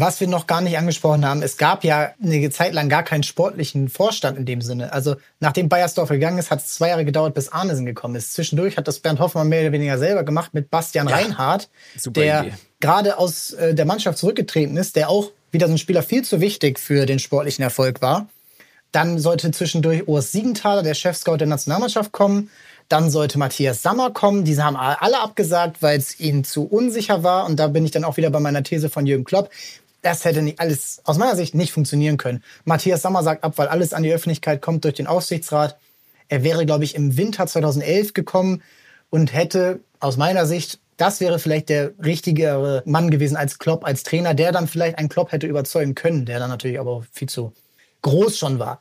Was wir noch gar nicht angesprochen haben, es gab ja eine Zeit lang gar keinen sportlichen Vorstand in dem Sinne. Also nachdem Bayersdorf gegangen ist, hat es zwei Jahre gedauert, bis Arnesen gekommen ist. Zwischendurch hat das Bernd Hoffmann mehr oder weniger selber gemacht mit Bastian ja, Reinhardt, der gerade aus äh, der Mannschaft zurückgetreten ist, der auch wieder so ein Spieler viel zu wichtig für den sportlichen Erfolg war. Dann sollte zwischendurch Urs Siegenthaler, der Chefscout der Nationalmannschaft, kommen. Dann sollte Matthias Sammer kommen. Diese haben alle abgesagt, weil es ihnen zu unsicher war. Und da bin ich dann auch wieder bei meiner These von Jürgen Klopp. Das hätte nicht alles aus meiner Sicht nicht funktionieren können. Matthias Sammer sagt ab, weil alles an die Öffentlichkeit kommt durch den Aufsichtsrat. Er wäre, glaube ich, im Winter 2011 gekommen und hätte aus meiner Sicht, das wäre vielleicht der richtigere Mann gewesen als Klopp, als Trainer, der dann vielleicht einen Klopp hätte überzeugen können, der dann natürlich aber viel zu groß schon war.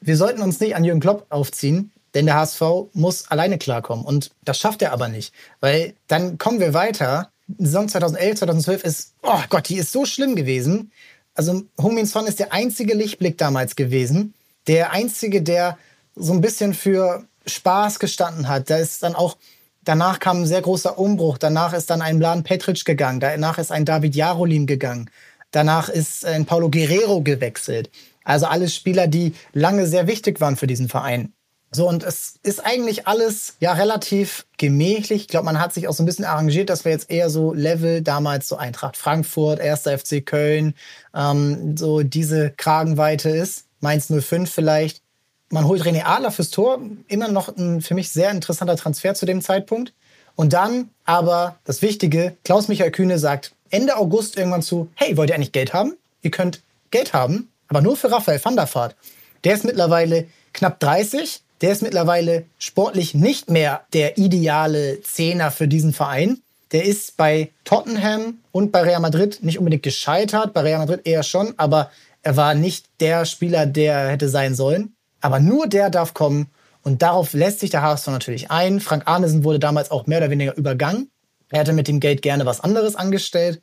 Wir sollten uns nicht an Jürgen Klopp aufziehen, denn der HSV muss alleine klarkommen. Und das schafft er aber nicht. Weil dann kommen wir weiter. Saison 2011, 2012 ist, oh Gott, die ist so schlimm gewesen. Also Heung-Min Son ist der einzige Lichtblick damals gewesen. Der einzige, der so ein bisschen für Spaß gestanden hat. Da ist dann auch, danach kam ein sehr großer Umbruch. Danach ist dann ein Blan Petric gegangen. Danach ist ein David Jarolin gegangen. Danach ist ein Paulo Guerrero gewechselt. Also alles Spieler, die lange sehr wichtig waren für diesen Verein. So, und es ist eigentlich alles ja relativ gemächlich. Ich glaube, man hat sich auch so ein bisschen arrangiert, dass wir jetzt eher so Level damals so Eintracht Frankfurt, 1. FC Köln, ähm, so diese Kragenweite ist. Mainz 05 vielleicht. Man holt René Adler fürs Tor. Immer noch ein für mich sehr interessanter Transfer zu dem Zeitpunkt. Und dann aber das Wichtige, Klaus-Michael Kühne sagt Ende August irgendwann zu, hey, wollt ihr eigentlich Geld haben? Ihr könnt Geld haben, aber nur für Raphael van der Vaart. Der ist mittlerweile knapp 30 der ist mittlerweile sportlich nicht mehr der ideale Zehner für diesen Verein. Der ist bei Tottenham und bei Real Madrid nicht unbedingt gescheitert, bei Real Madrid eher schon, aber er war nicht der Spieler, der hätte sein sollen. Aber nur der darf kommen und darauf lässt sich der HSV natürlich ein. Frank Arnesen wurde damals auch mehr oder weniger übergangen. Er hätte mit dem Geld gerne was anderes angestellt.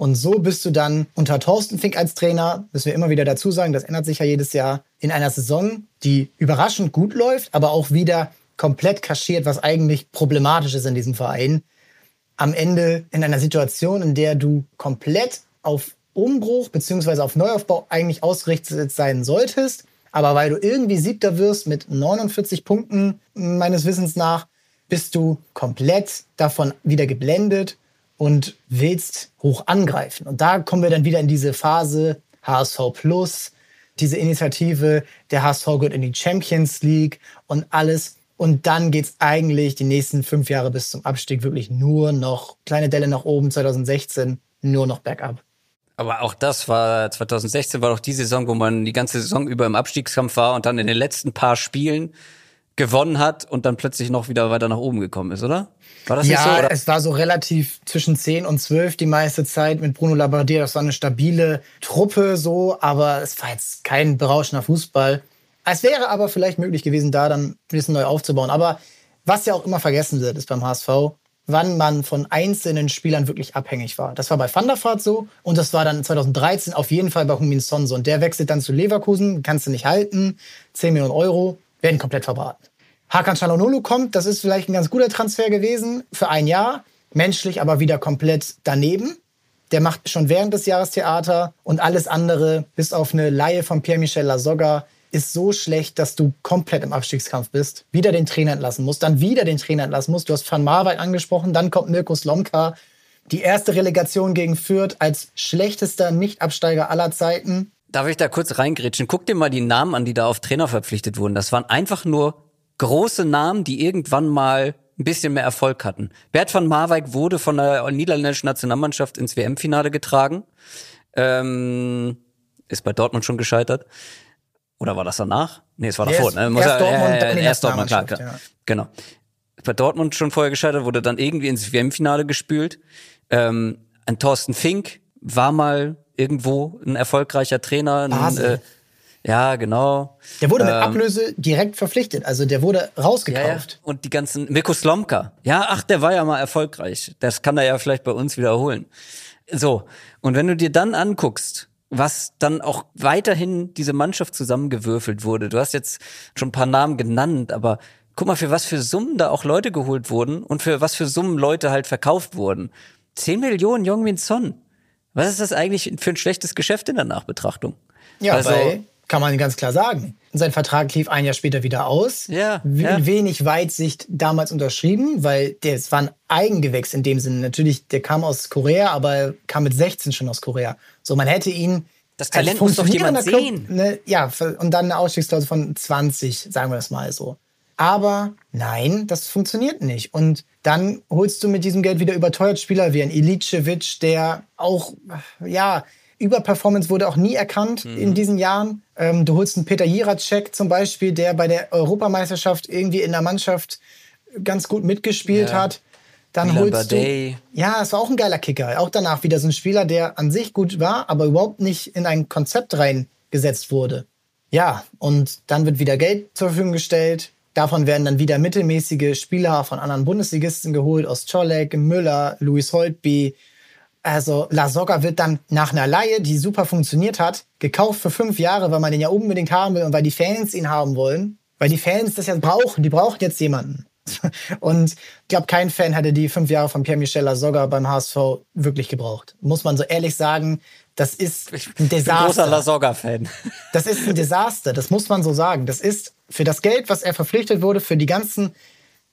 Und so bist du dann unter Thorsten Fink als Trainer, müssen wir immer wieder dazu sagen, das ändert sich ja jedes Jahr, in einer Saison, die überraschend gut läuft, aber auch wieder komplett kaschiert, was eigentlich problematisch ist in diesem Verein. Am Ende in einer Situation, in der du komplett auf Umbruch bzw. auf Neuaufbau eigentlich ausgerichtet sein solltest, aber weil du irgendwie Siebter wirst mit 49 Punkten meines Wissens nach, bist du komplett davon wieder geblendet und willst hoch angreifen. Und da kommen wir dann wieder in diese Phase HSV Plus, diese Initiative, der HSV geht in die Champions League und alles. Und dann geht's eigentlich die nächsten fünf Jahre bis zum Abstieg wirklich nur noch kleine Delle nach oben, 2016 nur noch bergab. Aber auch das war 2016 war doch die Saison, wo man die ganze Saison über im Abstiegskampf war und dann in den letzten paar Spielen gewonnen hat und dann plötzlich noch wieder weiter nach oben gekommen ist, oder? War das ja, nicht so? Oder? es war so relativ zwischen 10 und 12 die meiste Zeit mit Bruno Labbadia. Das war eine stabile Truppe so, aber es war jetzt kein berauschender Fußball. Es wäre aber vielleicht möglich gewesen, da dann ein bisschen neu aufzubauen. Aber was ja auch immer vergessen wird, ist beim HSV, wann man von einzelnen Spielern wirklich abhängig war. Das war bei Van der Vaart so und das war dann 2013 auf jeden Fall bei Humin Son so. Und der wechselt dann zu Leverkusen, kannst du nicht halten, 10 Millionen Euro, werden komplett verbraten. Hakan Çalhanoğlu kommt, das ist vielleicht ein ganz guter Transfer gewesen für ein Jahr, menschlich aber wieder komplett daneben. Der macht schon während des Jahres Theater und alles andere, bis auf eine Laie von Pierre-Michel Lasogga, ist so schlecht, dass du komplett im Abstiegskampf bist, wieder den Trainer entlassen musst, dann wieder den Trainer entlassen musst. Du hast Van Marwijk angesprochen, dann kommt Mirko Slomka. Die erste Relegation gegen Fürth als schlechtester Nichtabsteiger aller Zeiten. Darf ich da kurz reingrätschen? Guck dir mal die Namen an, die da auf Trainer verpflichtet wurden. Das waren einfach nur große Namen, die irgendwann mal ein bisschen mehr Erfolg hatten. Bert van Marwijk wurde von der niederländischen Nationalmannschaft ins WM-Finale getragen. Ähm, ist bei Dortmund schon gescheitert. Oder war das danach? Nee, es war davor. Ne? Muss erst er, Dortmund, äh, erst Dortmund, klar, klar. Ja. Genau. Bei Dortmund schon vorher gescheitert, wurde dann irgendwie ins WM-Finale gespült. Ähm, ein Thorsten Fink war mal irgendwo ein erfolgreicher Trainer. Ein, äh, ja, genau. Der wurde mit ähm, Ablöse direkt verpflichtet, also der wurde rausgekauft. Ja, ja. Und die ganzen Mirko Slomka. Ja, ach, der war ja mal erfolgreich. Das kann er ja vielleicht bei uns wiederholen. So, und wenn du dir dann anguckst, was dann auch weiterhin diese Mannschaft zusammengewürfelt wurde. Du hast jetzt schon ein paar Namen genannt, aber guck mal, für was für Summen da auch Leute geholt wurden und für was für Summen Leute halt verkauft wurden. Zehn Millionen Jongmin Son. Was ist das eigentlich für ein schlechtes Geschäft in der Nachbetrachtung? Ja, also, weil, kann man ganz klar sagen. Sein Vertrag lief ein Jahr später wieder aus. Ja, ja. Wenig Weitsicht damals unterschrieben, weil das war ein Eigengewächs in dem Sinne. Natürlich, der kam aus Korea, aber kam mit 16 schon aus Korea. So, man hätte ihn das Talent muss doch jemand Club, sehen. Ne, ja, und dann eine Ausstiegsklausel von 20, sagen wir das mal so. Aber nein, das funktioniert nicht. Und dann holst du mit diesem Geld wieder überteuert Spieler wie ein Ilicevic, der auch, ja, Überperformance wurde auch nie erkannt mhm. in diesen Jahren. Ähm, du holst einen Peter Jiracek zum Beispiel, der bei der Europameisterschaft irgendwie in der Mannschaft ganz gut mitgespielt ja. hat. Dann Milan holst Badei. du. Ja, es war auch ein geiler Kicker. Auch danach wieder so ein Spieler, der an sich gut war, aber überhaupt nicht in ein Konzept reingesetzt wurde. Ja, und dann wird wieder Geld zur Verfügung gestellt. Davon werden dann wieder mittelmäßige Spieler von anderen Bundesligisten geholt, aus Czolek, Müller, Luis Holtby. Also La Soga wird dann nach einer Laie, die super funktioniert hat, gekauft für fünf Jahre, weil man den ja unbedingt haben will und weil die Fans ihn haben wollen. Weil die Fans das ja brauchen. Die brauchen jetzt jemanden. Und ich glaube, kein Fan hätte die fünf Jahre von Pierre-Michel Lasogga beim HSV wirklich gebraucht. Muss man so ehrlich sagen. Das ist ein Desaster. Ich bin großer Lasogga-Fan. Das ist ein Desaster. Das muss man so sagen. Das ist für das Geld, was er verpflichtet wurde, für die ganzen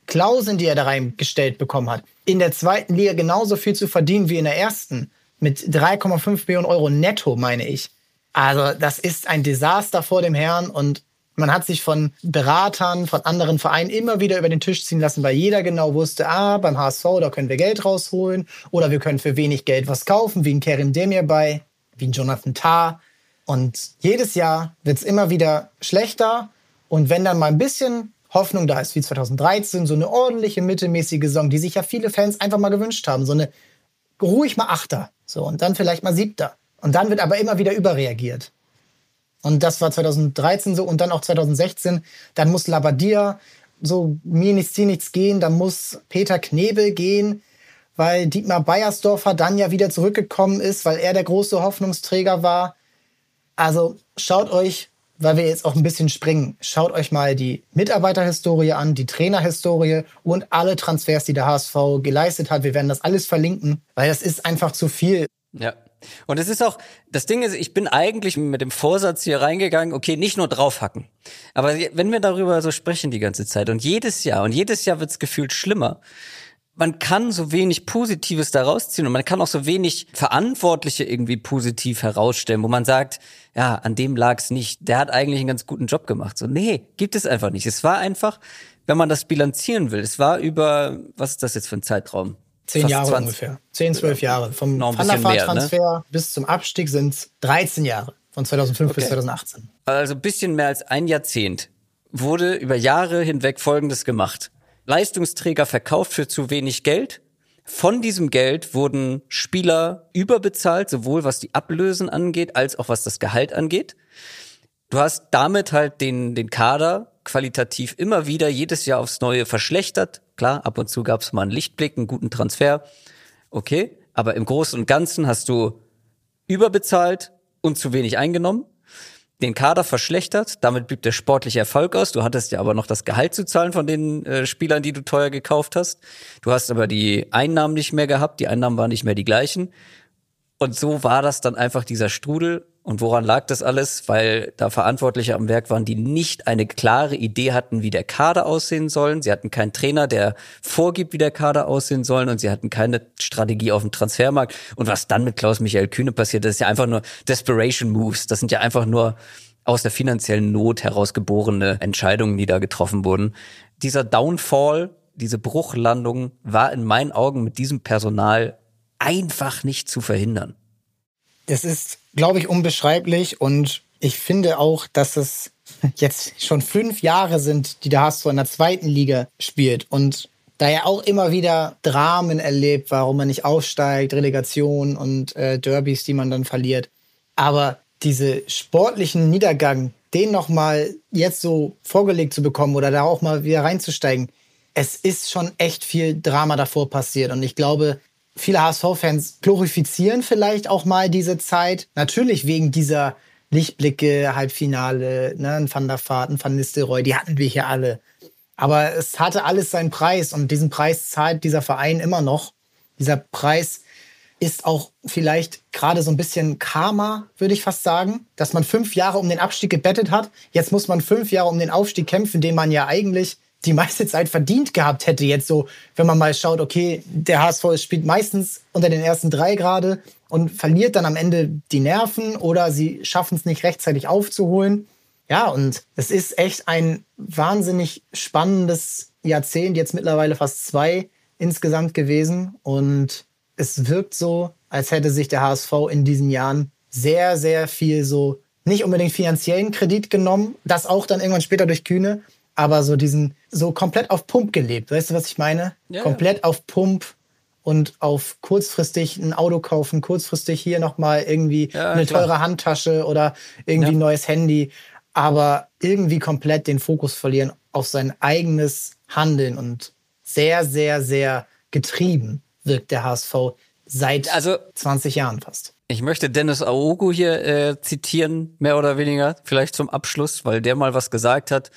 Klauseln, die er da reingestellt bekommen hat, in der zweiten Liga genauso viel zu verdienen wie in der ersten. Mit 3,5 Millionen Euro netto, meine ich. Also, das ist ein Desaster vor dem Herrn und man hat sich von Beratern, von anderen Vereinen immer wieder über den Tisch ziehen lassen, weil jeder genau wusste, ah, beim HSV, da können wir Geld rausholen oder wir können für wenig Geld was kaufen, wie ein Kerim Demir bei, wie ein Jonathan Tah. Und jedes Jahr wird es immer wieder schlechter und wenn dann mal ein bisschen Hoffnung da ist, wie 2013, so eine ordentliche, mittelmäßige Saison, die sich ja viele Fans einfach mal gewünscht haben, so eine ruhig mal Achter, so und dann vielleicht mal Siebter. Und dann wird aber immer wieder überreagiert. Und das war 2013 so und dann auch 2016. Dann muss Labadia so mir nichts, dir nichts gehen. Dann muss Peter Knebel gehen, weil Dietmar Beiersdorfer dann ja wieder zurückgekommen ist, weil er der große Hoffnungsträger war. Also schaut euch weil wir jetzt auch ein bisschen springen, schaut euch mal die Mitarbeiterhistorie an, die Trainerhistorie und alle Transfers, die der HSV geleistet hat. Wir werden das alles verlinken, weil das ist einfach zu viel. Ja. Und es ist auch, das Ding ist, ich bin eigentlich mit dem Vorsatz hier reingegangen, okay, nicht nur draufhacken. Aber wenn wir darüber so sprechen die ganze Zeit und jedes Jahr, und jedes Jahr wird es gefühlt schlimmer, man kann so wenig Positives daraus ziehen und man kann auch so wenig Verantwortliche irgendwie positiv herausstellen, wo man sagt, ja, an dem lag es nicht. Der hat eigentlich einen ganz guten Job gemacht. So, nee, gibt es einfach nicht. Es war einfach, wenn man das bilanzieren will, es war über, was ist das jetzt für ein Zeitraum? Zehn Fast Jahre 20. ungefähr. Zehn, zwölf Jahre. Vom Van transfer ne? bis zum Abstieg sind es 13 Jahre. Von 2005 okay. bis 2018. Also ein bisschen mehr als ein Jahrzehnt wurde über Jahre hinweg Folgendes gemacht. Leistungsträger verkauft für zu wenig Geld. Von diesem Geld wurden Spieler überbezahlt, sowohl was die Ablösen angeht, als auch was das Gehalt angeht. Du hast damit halt den, den Kader qualitativ immer wieder jedes Jahr aufs Neue verschlechtert. Klar, ab und zu gab es mal einen Lichtblick, einen guten Transfer. Okay, aber im Großen und Ganzen hast du überbezahlt und zu wenig eingenommen, den Kader verschlechtert, damit blieb der sportliche Erfolg aus. Du hattest ja aber noch das Gehalt zu zahlen von den äh, Spielern, die du teuer gekauft hast. Du hast aber die Einnahmen nicht mehr gehabt, die Einnahmen waren nicht mehr die gleichen. Und so war das dann einfach dieser Strudel. Und woran lag das alles? Weil da Verantwortliche am Werk waren, die nicht eine klare Idee hatten, wie der Kader aussehen sollen. Sie hatten keinen Trainer, der vorgibt, wie der Kader aussehen soll. Und sie hatten keine Strategie auf dem Transfermarkt. Und was dann mit Klaus-Michael Kühne passiert, das ist ja einfach nur Desperation Moves. Das sind ja einfach nur aus der finanziellen Not herausgeborene Entscheidungen, die da getroffen wurden. Dieser Downfall, diese Bruchlandung war in meinen Augen mit diesem Personal einfach nicht zu verhindern. Das ist, glaube ich, unbeschreiblich und ich finde auch, dass es jetzt schon fünf Jahre sind, die der HSV in der zweiten Liga spielt und da er auch immer wieder Dramen erlebt, warum man nicht aufsteigt, Relegation und äh, Derbys, die man dann verliert. Aber diese sportlichen Niedergang, den nochmal jetzt so vorgelegt zu bekommen oder da auch mal wieder reinzusteigen, es ist schon echt viel Drama davor passiert. Und ich glaube, viele HSV-Fans glorifizieren vielleicht auch mal diese Zeit. Natürlich wegen dieser Lichtblicke, Halbfinale, ne, ein Van der Vaart, ein Van Nistelrooy, die hatten wir hier alle. Aber es hatte alles seinen Preis und diesen Preis zahlt dieser Verein immer noch. Dieser Preis ist auch vielleicht gerade so ein bisschen Karma, würde ich fast sagen, dass man fünf Jahre um den Abstieg gebettet hat. Jetzt muss man fünf Jahre um den Aufstieg kämpfen, den man ja eigentlich die meiste Zeit verdient gehabt hätte. Jetzt so, wenn man mal schaut, okay, der HSV spielt meistens unter den ersten drei gerade und verliert dann am Ende die Nerven oder sie schaffen es nicht rechtzeitig aufzuholen. Ja, und es ist echt ein wahnsinnig spannendes Jahrzehnt, jetzt mittlerweile fast zwei insgesamt gewesen. Und es wirkt so, als hätte sich der HSV in diesen Jahren sehr, sehr viel so, nicht unbedingt finanziellen Kredit genommen, das auch dann irgendwann später durch Kühne, aber so diesen, so komplett auf Pump gelebt. Weißt du, was ich meine? Ja, komplett ja. auf Pump und auf kurzfristig ein Auto kaufen, kurzfristig hier nochmal irgendwie ja, eine klar. teure Handtasche oder irgendwie ein neues Handy, aber irgendwie komplett den Fokus verlieren auf sein eigenes Handeln und sehr, sehr, sehr getrieben wirkt der HSV seit also, 20 Jahren fast. Ich möchte Dennis Aogo hier äh, zitieren, mehr oder weniger, vielleicht zum Abschluss, weil der mal was gesagt hat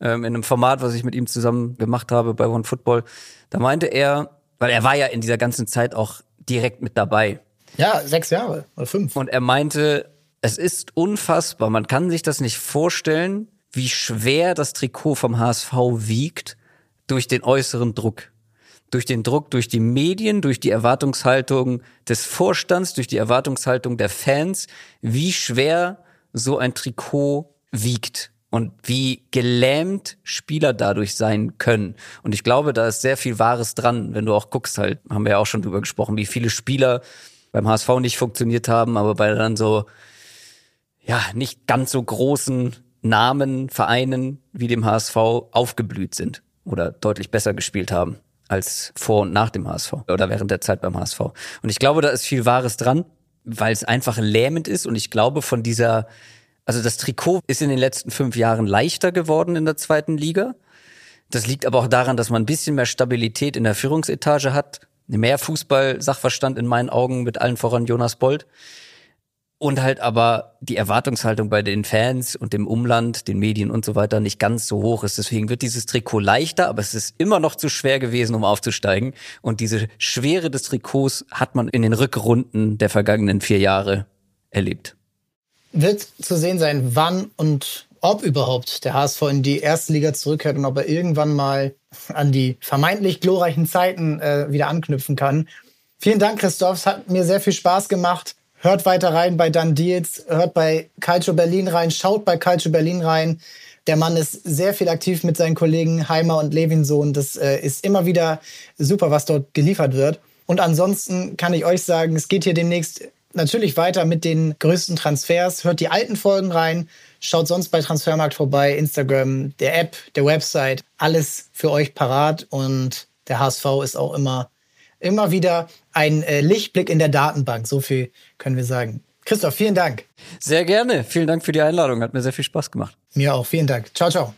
ähm, in einem Format, was ich mit ihm zusammen gemacht habe bei One Football. Da meinte er, weil er war ja in dieser ganzen Zeit auch direkt mit dabei. Ja, sechs Jahre oder fünf. Und er meinte, es ist unfassbar, man kann sich das nicht vorstellen, wie schwer das Trikot vom HSV wiegt durch den äußeren Druck. Durch den Druck, durch die Medien, durch die Erwartungshaltung des Vorstands, durch die Erwartungshaltung der Fans, wie schwer so ein Trikot wiegt und wie gelähmt Spieler dadurch sein können. Und ich glaube, da ist sehr viel Wahres dran, wenn du auch guckst, halt, haben wir ja auch schon drüber gesprochen, wie viele Spieler beim HSV nicht funktioniert haben, aber bei dann so, ja, nicht ganz so großen Namen, Vereinen wie dem HSV aufgeblüht sind oder deutlich besser gespielt haben als vor und nach dem HSV oder während der Zeit beim HSV. Und ich glaube, da ist viel Wahres dran, weil es einfach lähmend ist und ich glaube von dieser, also das Trikot ist in den letzten fünf Jahren leichter geworden in der zweiten Liga. Das liegt aber auch daran, dass man ein bisschen mehr Stabilität in der Führungsetage hat, mehr Fußball-Sachverstand in meinen Augen mit allen voran Jonas Bold und halt aber die Erwartungshaltung bei den Fans und dem Umland, den Medien und so weiter nicht ganz so hoch ist. Deswegen wird dieses Trikot leichter, aber es ist immer noch zu schwer gewesen, um aufzusteigen. Und diese Schwere des Trikots hat man in den Rückrunden der vergangenen vier Jahre erlebt. Wird zu sehen sein, wann und ob überhaupt der HSV in die erste Liga zurückkehrt und ob er irgendwann mal an die vermeintlich glorreichen Zeiten äh, wieder anknüpfen kann. Vielen Dank, Christoph. Es hat mir sehr viel Spaß gemacht. Hört weiter rein bei Dan Deals, hört bei Calcio Berlin rein, schaut bei Calcio Berlin rein. Der Mann ist sehr viel aktiv mit seinen Kollegen Heimer und Levinsohn. Das äh, ist immer wieder super, was dort geliefert wird. Und ansonsten kann ich euch sagen, es geht hier demnächst natürlich weiter mit den größten Transfers. Hört die alten Folgen rein. Schaut sonst bei Transfermarkt vorbei, Instagram, der App, der Website. Alles für euch parat. Und der HSV ist auch immer immer wieder ein äh, Lichtblick in der Datenbank. So viel können wir sagen. Christoph, vielen Dank. Sehr gerne. Vielen Dank für die Einladung. Hat mir sehr viel Spaß gemacht. Mir auch. Vielen Dank. Ciao, ciao.